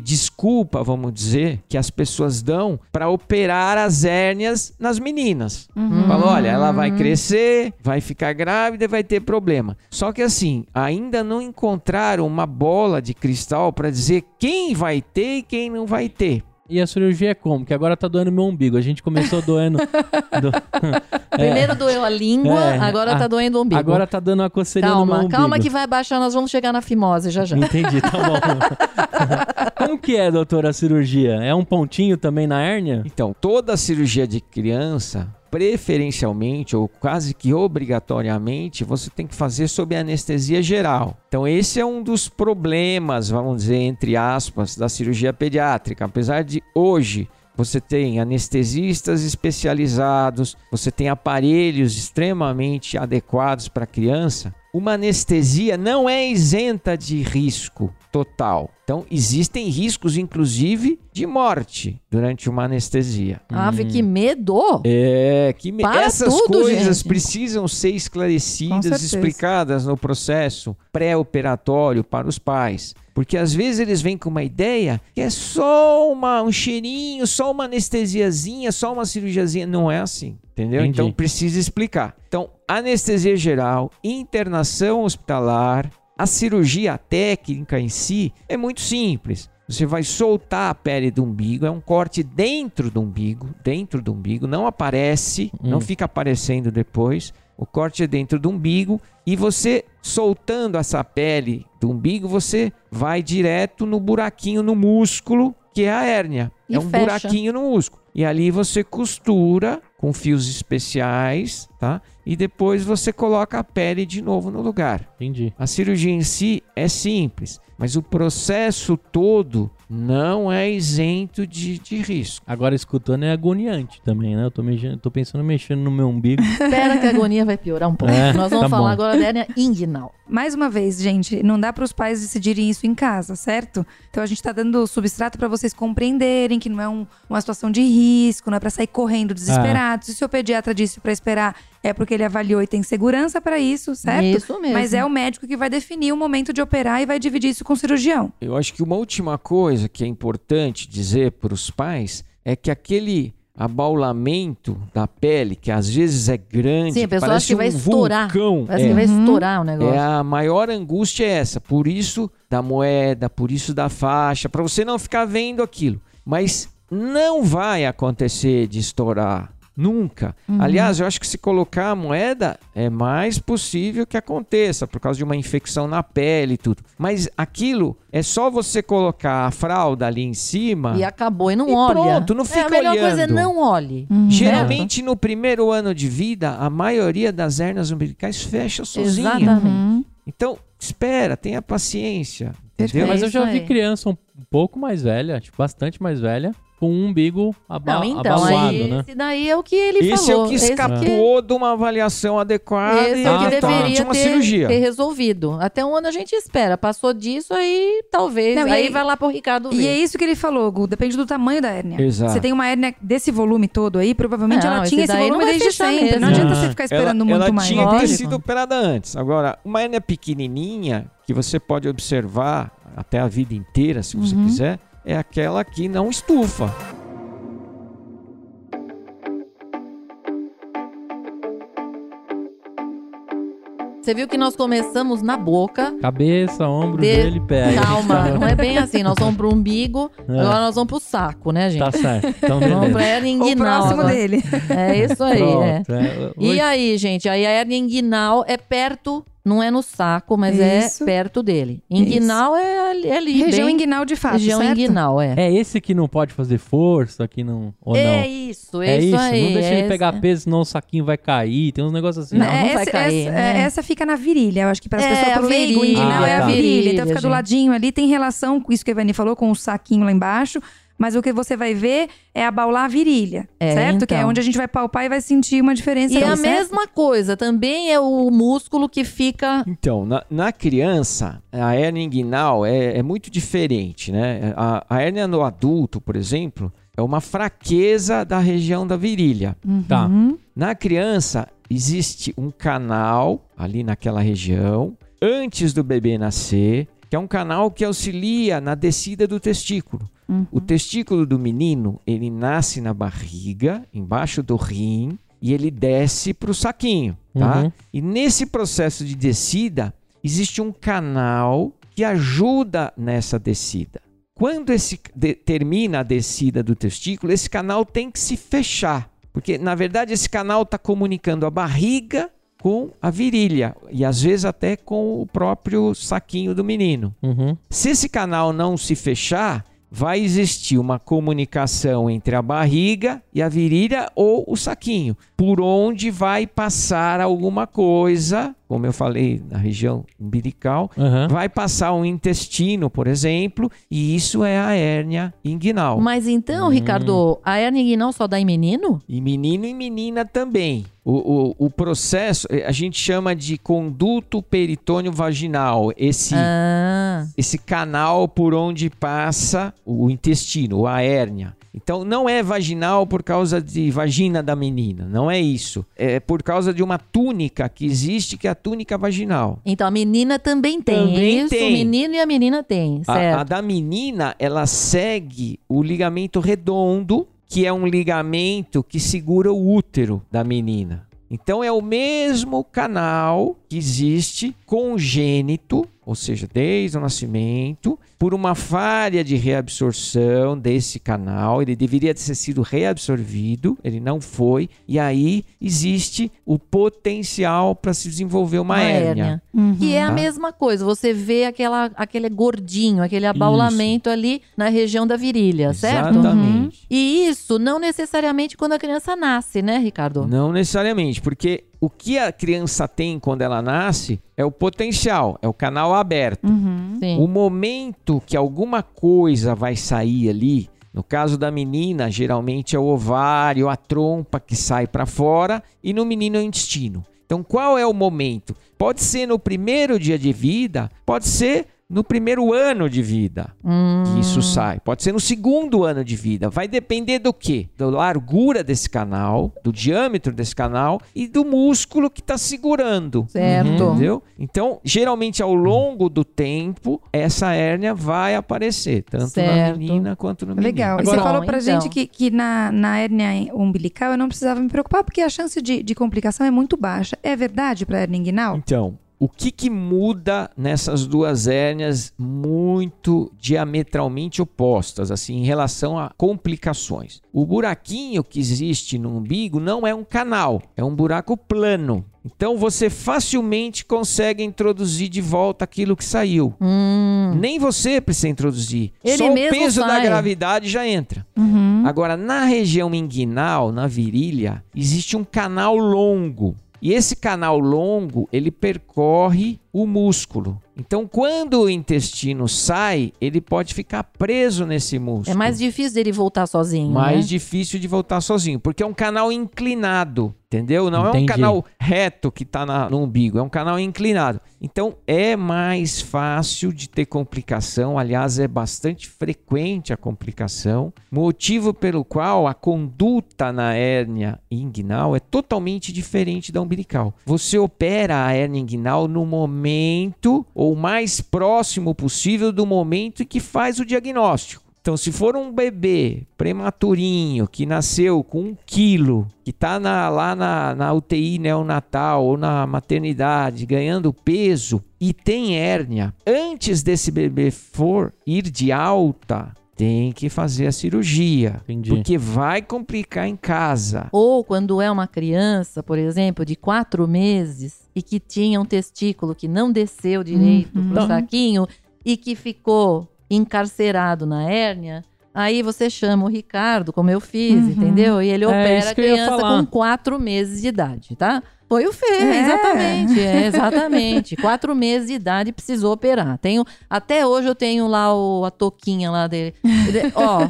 desculpa, vamos dizer, que as pessoas dão para operar as hérnias nas meninas. Uhum. Falou, olha, ela vai crescer, vai ficar grávida e vai ter problema. Só que assim, ainda não encontraram uma bola de cristal para dizer quem vai ter e quem não vai ter. E a cirurgia é como? Que agora tá doendo meu umbigo. A gente começou doendo. do- Primeiro doeu a língua, É. agora Ah, tá doendo o umbigo. Agora tá dando uma coceirinha no meu calma, umbigo. calma que vai baixar, nós vamos chegar na fimose já já. Entendi, tá bom. Como que é, doutora, a cirurgia? É um pontinho também na hérnia? Então, toda cirurgia de criança, preferencialmente ou quase que obrigatoriamente, você tem que fazer sob anestesia geral. Então, esse é um dos problemas, vamos dizer, entre aspas, da cirurgia pediátrica. Apesar de hoje você tem anestesistas especializados, você tem aparelhos extremamente adequados para criança. Uma anestesia não é isenta de risco total. Então, existem riscos, inclusive, de morte durante uma anestesia. Ave, que medo! É, que me- Para essas tudo, coisas gente. precisam ser esclarecidas, explicadas no processo pré-operatório para os pais. Porque às vezes eles vêm com uma ideia que é só uma, um cheirinho, só uma anestesiazinha, só uma cirurgiazinha. Não é assim, entendeu? Entendi. Então precisa explicar. Então, anestesia geral, internação hospitalar, a cirurgia técnica em si é muito simples. Você vai soltar a pele do umbigo, é um corte dentro do umbigo, dentro do umbigo, não aparece, Hum. não fica aparecendo depois. O corte é dentro do umbigo e você soltando essa pele do umbigo, você vai direto no buraquinho no músculo, que é a hérnia. E é um fecha. buraquinho no músculo. E ali você costura com fios especiais, tá? E depois você coloca a pele de novo no lugar. Entendi. A cirurgia em si é simples, mas o processo todo não é isento de, de risco. Agora escutando é agoniante também, né? Eu tô, mexendo, tô pensando mexendo no meu umbigo. Espera que a agonia vai piorar um pouco. É, Nós vamos tá falar bom. agora da hérnia inguinal. Mais uma vez, gente, não dá para os pais decidirem isso em casa, certo? Então a gente tá dando substrato para vocês compreenderem que não é um- uma situação de risco, não é para sair correndo desesperado. Se o seu pediatra disse para esperar, é porque ele avaliou e tem segurança para isso, certo? Isso mesmo. Mas é o médico que vai definir o momento de operar e vai dividir isso com o cirurgião. Eu acho que uma última coisa que é importante dizer para os pais é que aquele abaulamento da pele, que às vezes é grande, Sim, a pessoa parece acha que vai um estourar. vulcão, Parece é, que vai estourar o negócio. É a maior angústia é essa, por isso da moeda, por isso da faixa, para você não ficar vendo aquilo. Mas não vai acontecer de estourar nunca. Aliás, eu acho que se colocar a moeda é mais possível que aconteça por causa de uma infecção na pele e tudo. Mas aquilo é só você colocar a fralda ali em cima. E acabou, e não E olha. pronto, não é, fica a melhor coisa é olhando. não olhe. Geralmente no primeiro ano de vida, a maioria das hernias umbilicais fecha sozinha. Exatamente. Então, espera, tenha paciência. Perfeito. Entendeu? Mas eu já vi criança um pouco mais velha, tipo, bastante mais velha, com um umbigo aba Não, então, abalado, aí, né? esse daí é o que ele Esse falou. é o que Esse escapou de uma avaliação adequada Esse e é o que Ah, tá. de deveria uma ter, cirurgia. ter resolvido. Até um ano a gente espera. Passou disso, aí talvez. Não, e aí, aí- vai lá pro Ricardo ver. E é isso que ele falou, Gu, depende do tamanho da hérnia. Exato. Você tem uma hérnia desse volume todo aí, provavelmente Não, ela esse tinha esse não volume desde sempre. mesmo. Não adianta Ah. você ficar esperando ela, muito ela mais. tinha que ter sido operada antes. Agora, uma hérnia pequenininha, que você pode observar até a vida inteira, se você Uhum. quiser, é aquela que não estufa. Você viu que nós começamos na boca. Cabeça, ombro, De- joelho e pé. Calma, não é bem assim. Nós vamos pro umbigo, É. agora nós vamos pro saco, né, gente? Tá certo. Então, Vamos pra hérnia O inguinal. próximo agora. dele. É isso aí, é. Pronto, é. E Oi. aí, gente, aí a hérnia inguinal é perto, não é no saco, mas Isso. é perto dele. Inguinal é ali, é ali Região bem- inguinal de fato, região certo? inguinal, é. É esse que não pode fazer força, que não. Ou É não? isso, É é isso aí. não deixa é ele pegar esse- peso, senão o saquinho vai cair. Tem uns negócios assim. Não, não vai essa, cair, essa, né? essa fica na virilha. Eu acho que para as É, pessoas, pro leigo, o inguinal Ah, é a tá. virilha. Então fica do ladinho ali, tem relação com isso que a Ivani falou, com o saquinho lá embaixo. Mas o que você vai ver é abaular a virilha, É, certo? Que é então. onde a gente vai palpar e vai sentir uma diferença. E é ali, a certo? mesma coisa, também é o músculo que fica. Então, na, na criança, a hérnia inguinal é, é muito diferente, né? A, a hérnia no adulto, por exemplo, é uma fraqueza da região da virilha. Tá. Uhum. Na criança, existe um canal ali naquela região, antes do bebê nascer, que é um canal que auxilia na descida do testículo. Uhum. O testículo do menino, ele nasce na barriga, embaixo do rim, e ele desce para o saquinho, tá? Uhum. E nesse processo de descida, existe um canal que ajuda nessa descida. Quando esse de- termina a descida do testículo, esse canal tem que se fechar, porque na verdade esse canal está comunicando a barriga com a virilha e às vezes até com o próprio saquinho do menino. Uhum. Se esse canal não se fechar, vai existir uma comunicação entre a barriga e a virilha ou o saquinho, por onde vai passar alguma coisa, como eu falei, na região umbilical, Uhum. vai passar um intestino, por exemplo, e isso é a hérnia inguinal. Mas então, Hum. Ricardo, a hérnia inguinal só dá em menino? E menino e menina também. O, o, o processo, eh, a gente chama de conduto peritônio vaginal. Esse, Ah, esse canal por onde passa o intestino, a hérnia. Então não é vaginal por causa de vagina da menina, não é isso. É por causa de uma túnica que existe, que é a túnica vaginal. então a menina também tem. Também isso, tem. o menino e a menina tem, A, certo? a da menina, ela segue o ligamento redondo, que é um ligamento que segura o útero da menina. Então é o mesmo canal que existe congênito, ou seja, desde o nascimento, por uma falha de reabsorção desse canal, ele deveria ter sido reabsorvido, ele não foi, e aí existe o potencial para se desenvolver uma, Uma hérnia. hérnia. Uhum. Que é a Tá. mesma coisa, você vê aquela, aquele gordinho, aquele abaulamento ali na região da virilha, certo? Exatamente. E isso não necessariamente quando a criança nasce, né, Ricardo? Não necessariamente, porque o que a criança tem quando ela nasce é o potencial, é o canal aberto. Uhum. O momento que alguma coisa vai sair ali, no caso da menina, geralmente é o ovário, a trompa que sai para fora, e no menino é o intestino. Então, qual é o momento? Pode ser no primeiro dia de vida, pode ser no primeiro ano de vida Hum, que isso sai. Pode ser no segundo ano de vida. Vai depender do quê? Da largura desse canal, do diâmetro desse canal e do músculo que está segurando. certo. Entendeu? Então, geralmente ao longo do tempo, essa hérnia vai aparecer, tanto na Certo. menina quanto no menino. Legal. e Agora- você falou pra Então. gente que, que na, na hérnia umbilical eu não precisava me preocupar, porque a chance de, de complicação é muito baixa. É verdade pra hérnia inguinal? Então, o que, que muda nessas duas hérnias muito diametralmente opostas, assim, em relação a complicações? O buraquinho que existe no umbigo não é um canal, é um buraco plano. Então você facilmente consegue introduzir de volta aquilo que saiu. Hum, Nem você precisa introduzir. Ele Só o peso da sai. gravidade já entra. Uhum. Agora, na região inguinal, na virilha, existe um canal longo. E esse canal longo, ele percorre o músculo. Então, quando o intestino sai, ele pode ficar preso nesse músculo. é mais difícil dele voltar sozinho, Mais né? difícil de voltar sozinho, porque é um canal inclinado, entendeu? Não é um Entendi. canal reto que está no umbigo, é um canal inclinado. Então é mais fácil de ter complicação, aliás, é bastante frequente a complicação, motivo pelo qual a conduta na hérnia inguinal é totalmente diferente da umbilical. Você opera a hérnia inguinal no momento ou o mais próximo possível do momento em que faz o diagnóstico. Então, se for um bebê prematurinho que nasceu com um quilo, que está lá na, na UTI neonatal ou na maternidade ganhando peso e tem hérnia, antes desse bebê for ir de alta, tem que fazer a cirurgia. Entendi. Porque vai complicar em casa. Ou quando é uma criança, por exemplo, de quatro meses e que tinha um testículo que não desceu direito Uhum. pro saquinho e que ficou encarcerado na hérnia, aí você chama o Ricardo, como eu fiz, Uhum. entendeu? E ele É, opera a criança com quatro meses de idade, tá? Foi o Fê, É. exatamente, é, exatamente. Quatro meses de idade precisou operar. Tenho, até hoje eu tenho lá o, a toquinha lá dele. Ele- ó,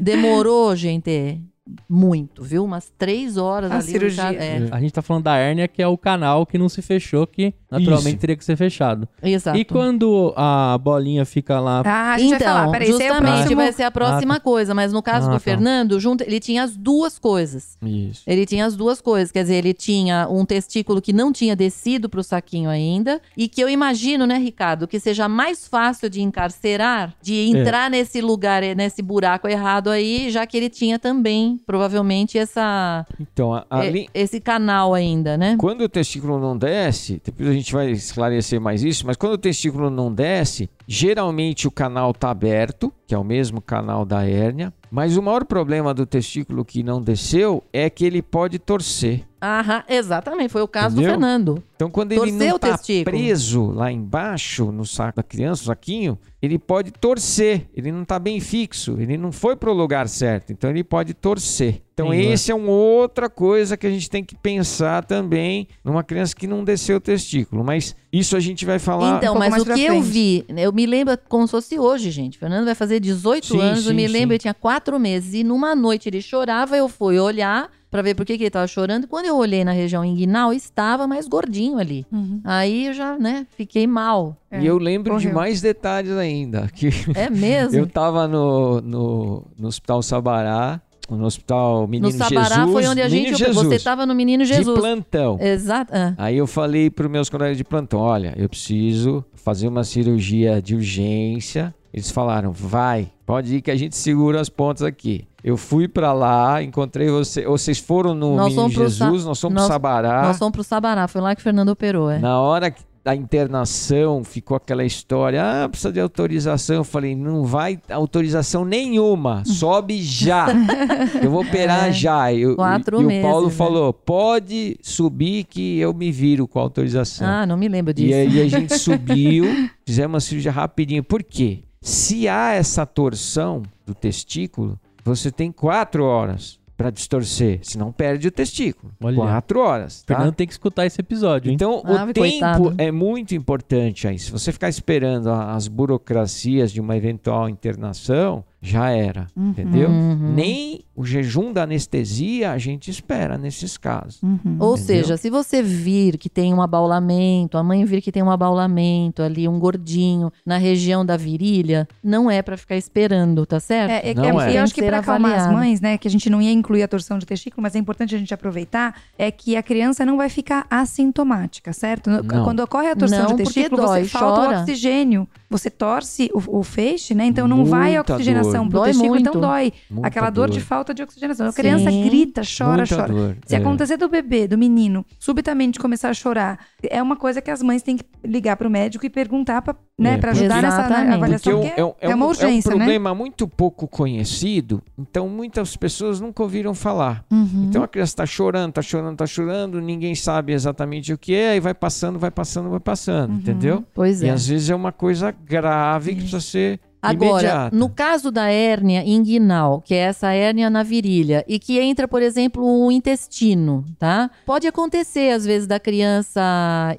demorou, gente, muito, viu? Umas três horas A ali. cirurgia. Ricardo- é, A gente tá falando da hérnia, que é o canal que não se fechou, que naturalmente Isso. teria que ser fechado. exato. E quando a bolinha fica lá. Ah, a gente vai Então, falar. Peraí, é justamente próximo. vai ser a próxima coisa, mas no caso Ah, do tá. Fernando, junto, ele tinha as duas coisas. Isso. Ele tinha as duas coisas, quer dizer, ele tinha um testículo que não tinha descido pro saquinho ainda, e que eu imagino, né, Ricardo, que seja mais fácil de encarcerar, de entrar nesse lugar, nesse buraco errado aí, já que ele tinha também, provavelmente, essa Então, a- eh, ali, esse canal ainda, né? Quando o testículo não desce, depois a gente vai esclarecer mais isso, mas quando o testículo não desce, geralmente o canal está aberto, que é o mesmo canal da hérnia, mas o maior problema do testículo que não desceu é que ele pode torcer. Aham, exatamente, foi o caso Entendeu? do Fernando. Então, quando ele não o está preso lá embaixo no saco da criança, o saquinho, ele pode torcer. Ele não está bem fixo. Ele não foi para o lugar certo. Então, ele pode torcer. Então, Entendi. esse é uma outra coisa que a gente tem que pensar também numa criança que não desceu o testículo. Mas isso a gente vai falar. Então, pouco mas mais o que eu frente. vi, eu me lembro como se fosse hoje, gente. Fernando vai fazer 18 Sim, anos, eu sim, me lembro, sim. ele tinha quatro meses. E numa noite ele chorava, eu fui olhar pra ver por que, que ele tava chorando. E quando eu olhei na região inguinal, estava mais gordinho ali. Uhum. Aí eu já, né, fiquei mal. É, E eu lembro de correu. mais detalhes ainda. Que É mesmo? eu tava no, no, no Hospital Sabará, no Hospital Menino no Sabará Jesus. foi onde a gente. Jesus, Você tava no Menino de Jesus. plantão. Exato. ah. Aí eu falei para meus colegas de plantão: olha, eu preciso fazer uma cirurgia de urgência. Eles falaram: vai, pode ir que a gente segura as pontas aqui. Eu fui para lá, encontrei você. Vocês foram no Nós Menino Jesus, Sa- nós fomos nós- pro Sabará. Nós fomos pro Sabará, foi lá que o Fernando operou, é. Na hora que da internação, ficou aquela história, ah, precisa de autorização. Eu falei, não vai autorização nenhuma, sobe já. eu vou operar É, já. Eu- quatro e o meses, Paulo né? falou, pode subir que eu me viro com a autorização. Ah, não me lembro disso. E aí a gente subiu, fizemos uma cirurgia rapidinho. Por quê? Se há essa torção do testículo, você tem quatro horas para distorcer, senão perde o testículo. Olha. Quatro horas, tá? Fernando tem que escutar esse episódio, hein? Então, Ah, o tempo coitado. é muito importante aí. Se você ficar esperando as burocracias de uma eventual internação, já era, entendeu? Uhum. Nem o jejum da anestesia a gente espera nesses casos. Uhum. Ou seja, se você vir que tem um abaulamento, a mãe vir que tem um abaulamento ali, um gordinho na região da virilha, não é pra ficar esperando, tá certo? É, é, Não é, é. eu acho que para acalmar as mães, né, que a gente não ia incluir a torção de testículo, mas é importante a gente aproveitar, é que a criança não vai ficar assintomática, certo? Não. Quando ocorre a torção Não, de testículo, dói, você falta chora. o oxigênio. Você torce o, o feixe, né? Então não vai a Muita oxigenação dor. pro Dói testículo, muito. então dói. Muita Aquela dor, de dor. Falta de oxigenação. A Sim. criança grita, chora, Muita chora. dor, Se é. acontecer do bebê, do menino, subitamente começar a chorar, é uma coisa que as mães têm que ligar pro médico e perguntar pra, né, É, pra ajudar nessa Exatamente. na avaliação. Porque porque é, um- é é uma um- urgência, é um né? problema muito pouco conhecido, então muitas pessoas nunca ouviram falar. Uhum. Então a criança está chorando, está chorando, está chorando, ninguém sabe exatamente o que é, e vai passando, vai passando, vai passando, Uhum. entendeu? Pois E é. às vezes é uma coisa grave que precisa ser Agora, imediata. no caso da hérnia inguinal, que é essa hérnia na virilha, e que entra, por exemplo, o intestino, tá? Pode acontecer, às vezes, da criança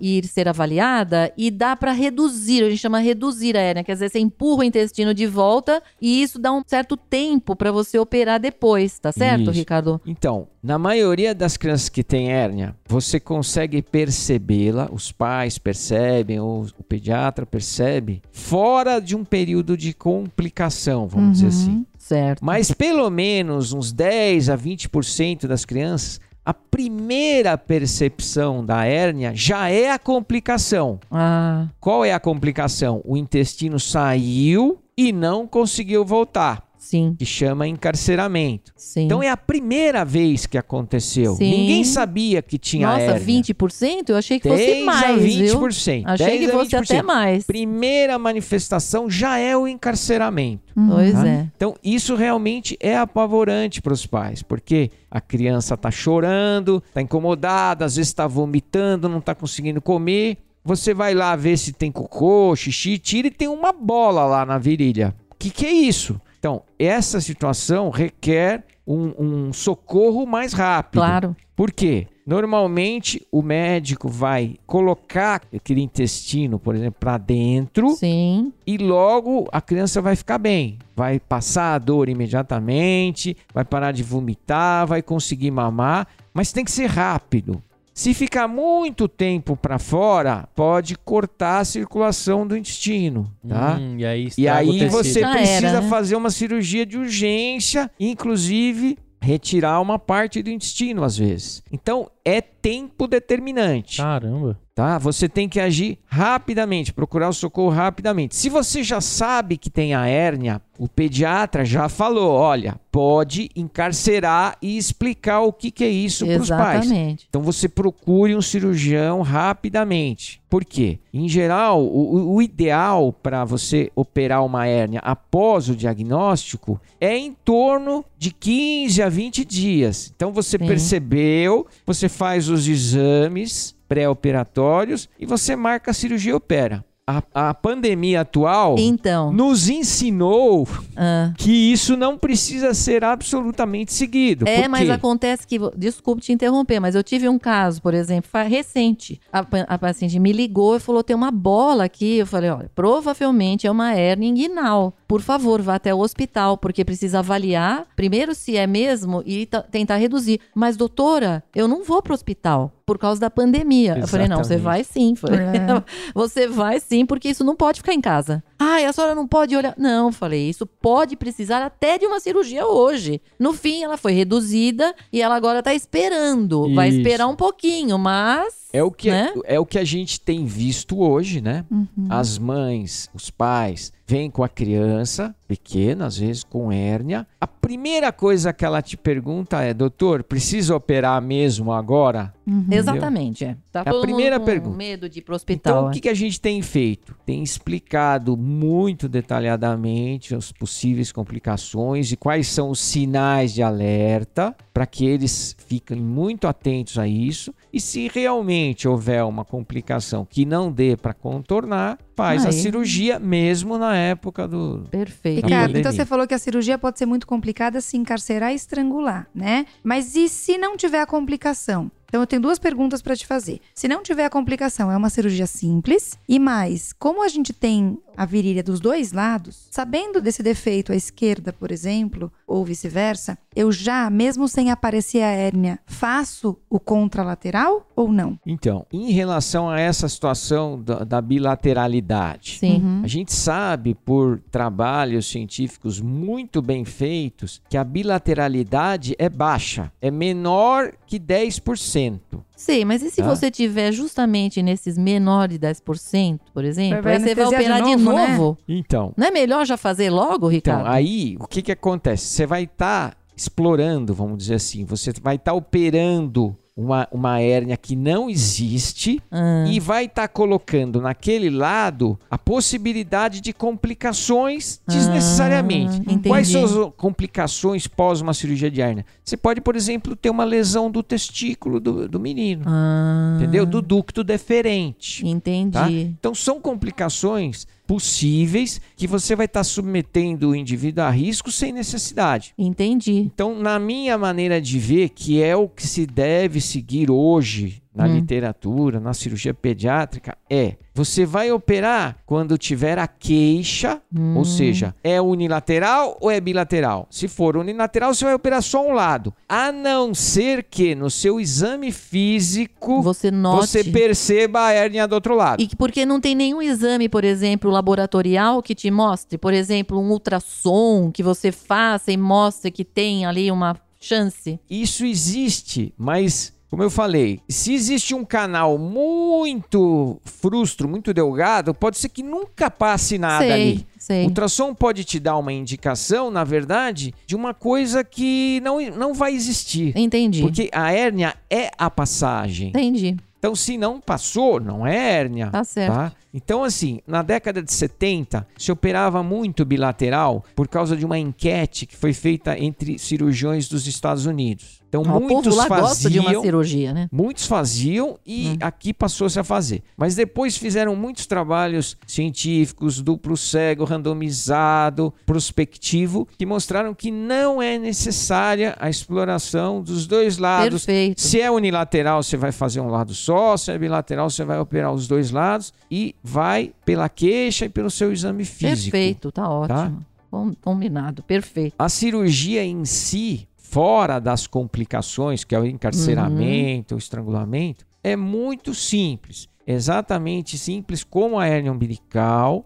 ir ser avaliada e dá pra reduzir, a gente chama reduzir a hérnia, quer dizer, você empurra o intestino de volta e isso dá um certo tempo pra você operar depois, tá certo, Isso. Ricardo? Então, na maioria das crianças que têm hérnia, você consegue percebê-la, os pais percebem, ou o pediatra percebe, fora de um período de complicação, vamos dizer assim. Certo. Mas pelo menos uns 10 a 20% das crianças, a primeira percepção da hérnia já é a complicação. Ah, Qual é a complicação? O intestino saiu e não conseguiu voltar, sim, que chama encarceramento. sim. Então é a primeira vez que aconteceu. Sim. Ninguém sabia que tinha Nossa, hérnia. 20%? Eu achei que 10 fosse mais, a viu? 20%. Achei 10 que fosse 20%. até mais. Primeira manifestação já é o encarceramento. Pois tá? é. Então, isso realmente é apavorante para os pais, porque a criança está chorando, está incomodada, às vezes está vomitando, não está conseguindo comer. Você vai lá ver se tem cocô, xixi, tira e tem uma bola lá na virilha. O que, que é isso? Então, essa situação requer um, um socorro mais rápido. Claro. Por quê? Normalmente o médico vai colocar aquele intestino, por exemplo, para dentro Sim. e logo a criança vai ficar bem. Vai passar a dor imediatamente, vai parar de vomitar, vai conseguir mamar, mas tem que ser rápido. Se ficar muito tempo para fora, pode cortar a circulação do intestino, tá? Hum, e aí, E aí você Já precisa era, né? fazer uma cirurgia de urgência, inclusive retirar uma parte do intestino às vezes. Então é tempo determinante Caramba. tá? Você tem que agir rapidamente, procurar o socorro rapidamente. Se você já sabe que tem a hérnia, o pediatra já falou, olha, pode encarcerar e explicar o que, que é isso para os pais. Exatamente. Então você procure um cirurgião rapidamente. Por quê? Em geral, o, o- o ideal para você operar uma hérnia após o diagnóstico é em torno de 15 a 20 dias. Então você Sim. percebeu, você faz os exames pré-operatórios e você marca a cirurgia e opera. A, a pandemia atual Então, nos ensinou ah, que isso não precisa ser absolutamente seguido. é, mas acontece que, desculpe te interromper, mas eu tive um caso, por exemplo, recente. A, a paciente me ligou e falou: tem uma bola aqui. Eu falei: olha, provavelmente é uma hérnia inguinal. Por favor, vá até o hospital, porque precisa avaliar primeiro se é mesmo e ta- tentar reduzir. Mas, doutora, eu não vou pro hospital por causa da pandemia. Eu falei: não, você Exatamente. vai sim. Falei, É. Você vai sim, porque isso não pode ficar em casa. Ai, a senhora não pode olhar. Não, falei, isso pode precisar até de uma cirurgia hoje. No fim, ela foi reduzida e ela agora tá esperando. Vai Isso. esperar um pouquinho, mas. É o que, né? é o que a gente tem visto hoje, né? As mães, os pais, vêm com a criança pequena, às vezes com hérnia. A primeira coisa que ela te pergunta é: doutor, precisa operar mesmo agora? Exatamente, é. Tá É a primeira pergunta. medo de ir pro Então, hospital. o que, que a gente tem feito? Tem explicado muito detalhadamente as possíveis complicações e quais são os sinais de alerta para que eles fiquem muito atentos a isso. E se realmente houver uma complicação que não dê para contornar, faz a Aí. cirurgia mesmo na época do. Perfeito. A Ricardo, então você falou que a cirurgia pode ser muito complicada se encarcerar e estrangular, né? Mas e se não tiver a complicação? Então eu tenho duas perguntas para te fazer. Se não tiver a complicação, é uma cirurgia simples. E mais, como a gente tem a virilha dos dois lados, sabendo desse defeito à esquerda, por exemplo, ou vice-versa, eu já, mesmo sem aparecer a hérnia, faço o contralateral ou não? Então, em relação a essa situação da, da bilateralidade, Sim. Uhum. A gente sabe por trabalhos científicos muito bem feitos que a bilateralidade é baixa, é menor que 10%. Sim, mas e se Tá. você tiver justamente nesses menores de 10%, por exemplo, Vai aí você vai operar de de novo, né? novo? Então, Não é melhor já fazer logo, então Ricardo? aí o que, que acontece? Você vai estar explorando, vamos dizer assim, você vai estar operando uma, uma hérnia que não existe Ah, e vai estar colocando naquele lado a possibilidade de complicações desnecessariamente. Ah, entendi. Quais são as complicações pós uma cirurgia de hérnia? Você pode, por exemplo, ter uma lesão do testículo do, do menino, ah, entendeu? Do ducto deferente. Entendi. Tá? Então são complicações possíveis que você vai estar submetendo o indivíduo a risco sem necessidade. Entendi. Então, na minha maneira de ver, que é o que se deve seguir hoje na Hum. literatura, na cirurgia pediátrica, é você vai operar quando tiver a queixa, Hum. ou seja, é unilateral ou é bilateral? Se for unilateral, você vai operar só um lado. A não ser que no seu exame físico Você note. você perceba a hérnia do outro lado. E que porque não tem nenhum exame, por exemplo, laboratorial que te mostre, por exemplo, um ultrassom que você faça e mostre que tem ali uma chance. Isso existe, mas como eu falei, se existe um canal muito frustro, muito delgado, pode ser que nunca passe nada sei, ali. sei. O ultrassom pode te dar uma indicação, na verdade, de uma coisa que não, não vai existir. Entendi. Porque a hérnia é a passagem. Entendi. Então, se não passou, não é hérnia. Tá certo. Tá? Então, assim, na década de 70, se operava muito bilateral por causa de uma enquete que foi feita entre cirurgiões dos Estados Unidos. Então, o muitos povo lá gosta de uma faziam. cirurgia, né? Muitos faziam e Hum. aqui passou-se a fazer. Mas depois fizeram muitos trabalhos científicos, duplo cego, randomizado, prospectivo, que mostraram que não é necessária a exploração dos dois lados. Perfeito. Se é unilateral, você vai fazer um lado só, se é bilateral, você vai operar os dois lados e vai pela queixa e pelo seu exame físico. Perfeito, tá ótimo. Com- Combinado, perfeito. A cirurgia em si, fora das complicações, que é o encarceramento, o estrangulamento, é muito simples. Exatamente simples como a hérnia umbilical.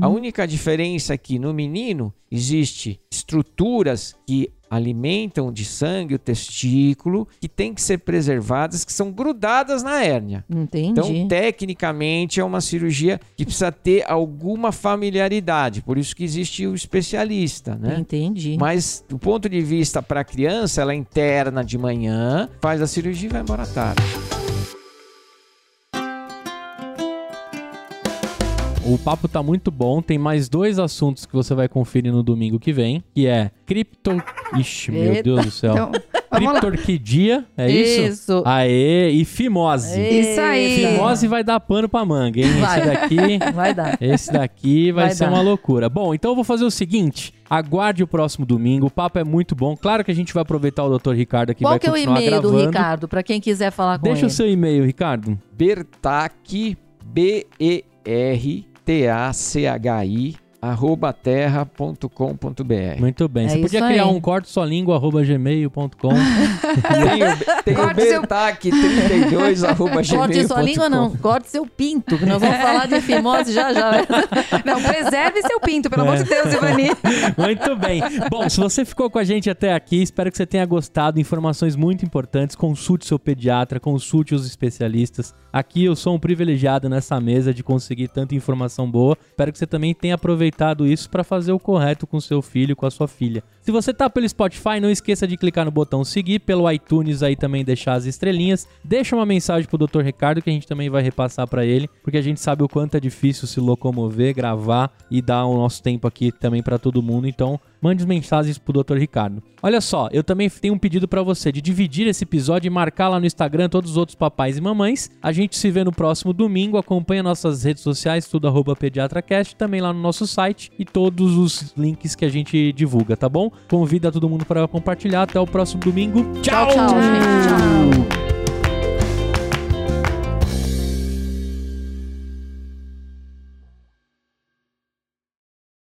A única diferença é que no menino existe estruturas que alimentam de sangue o testículo que têm que ser preservadas, que são grudadas na hérnia. Entendi. Então, tecnicamente, é uma cirurgia que precisa ter alguma familiaridade. Por isso que existe o especialista, né? Entendi. Mas, do ponto de vista para a criança, ela é interna de manhã, faz a cirurgia e vai embora à tarde. O papo tá muito bom. Tem mais dois assuntos que você vai conferir no domingo que vem, que é cripto... Ixi, meu Eita. Deus do céu. Então. Criptorquidia, é isso? Isso. Aê, e fimose. Isso aí. Fimose vai dar pano pra manga, hein? Vai. Esse daqui... Vai dar. Esse daqui vai, Vai ser dar. uma loucura. Bom, então eu vou fazer o seguinte. Aguarde o próximo domingo. O papo é muito bom. Claro que a gente vai aproveitar o Dr. Ricardo aqui Qual vai que é o e-mail do gravando. Ricardo, pra quem quiser falar com Deixa ele? o seu e-mail, Ricardo. Bertac, B-E-R-T-A-C-H-I, arroba terra.com.br. Muito bem. É Você podia criar aí. um corte só língua arroba gmail.com. Tenho, tenho Corte seu- bertac32 arroba Corte sua língua, não. Corte seu pinto, que nós vamos falar de fimose já já. Não, preserve seu pinto, pelo amor de Deus, Ivani. Muito bem. Bom, se você ficou com a gente até aqui, espero que você tenha gostado. Informações muito importantes. Consulte seu pediatra, consulte os especialistas. Aqui eu sou um privilegiado nessa mesa de conseguir tanta informação boa. Espero que você também tenha aproveitado isso para fazer o correto com seu filho, com a sua filha. Se você tá pelo Spotify, não esqueça de clicar no botão seguir, pelo iTunes aí também deixar as estrelinhas. Deixa uma mensagem pro Dr. Ricardo que a gente também vai repassar para ele, porque a gente sabe o quanto é difícil se locomover, gravar e dar o nosso tempo aqui também para todo mundo. Então, mande mensagens pro Dr. Ricardo. Olha só, eu também tenho um pedido para você de dividir esse episódio e marcar lá no Instagram todos os outros papais e mamães. A gente se vê no próximo domingo. Acompanha nossas redes sociais, tudo arroba pediatracast, também lá no nosso site e todos os links que a gente divulga, tá bom? Convida todo mundo para compartilhar. Até o próximo domingo. Tchau, tchau, gente. Tchau.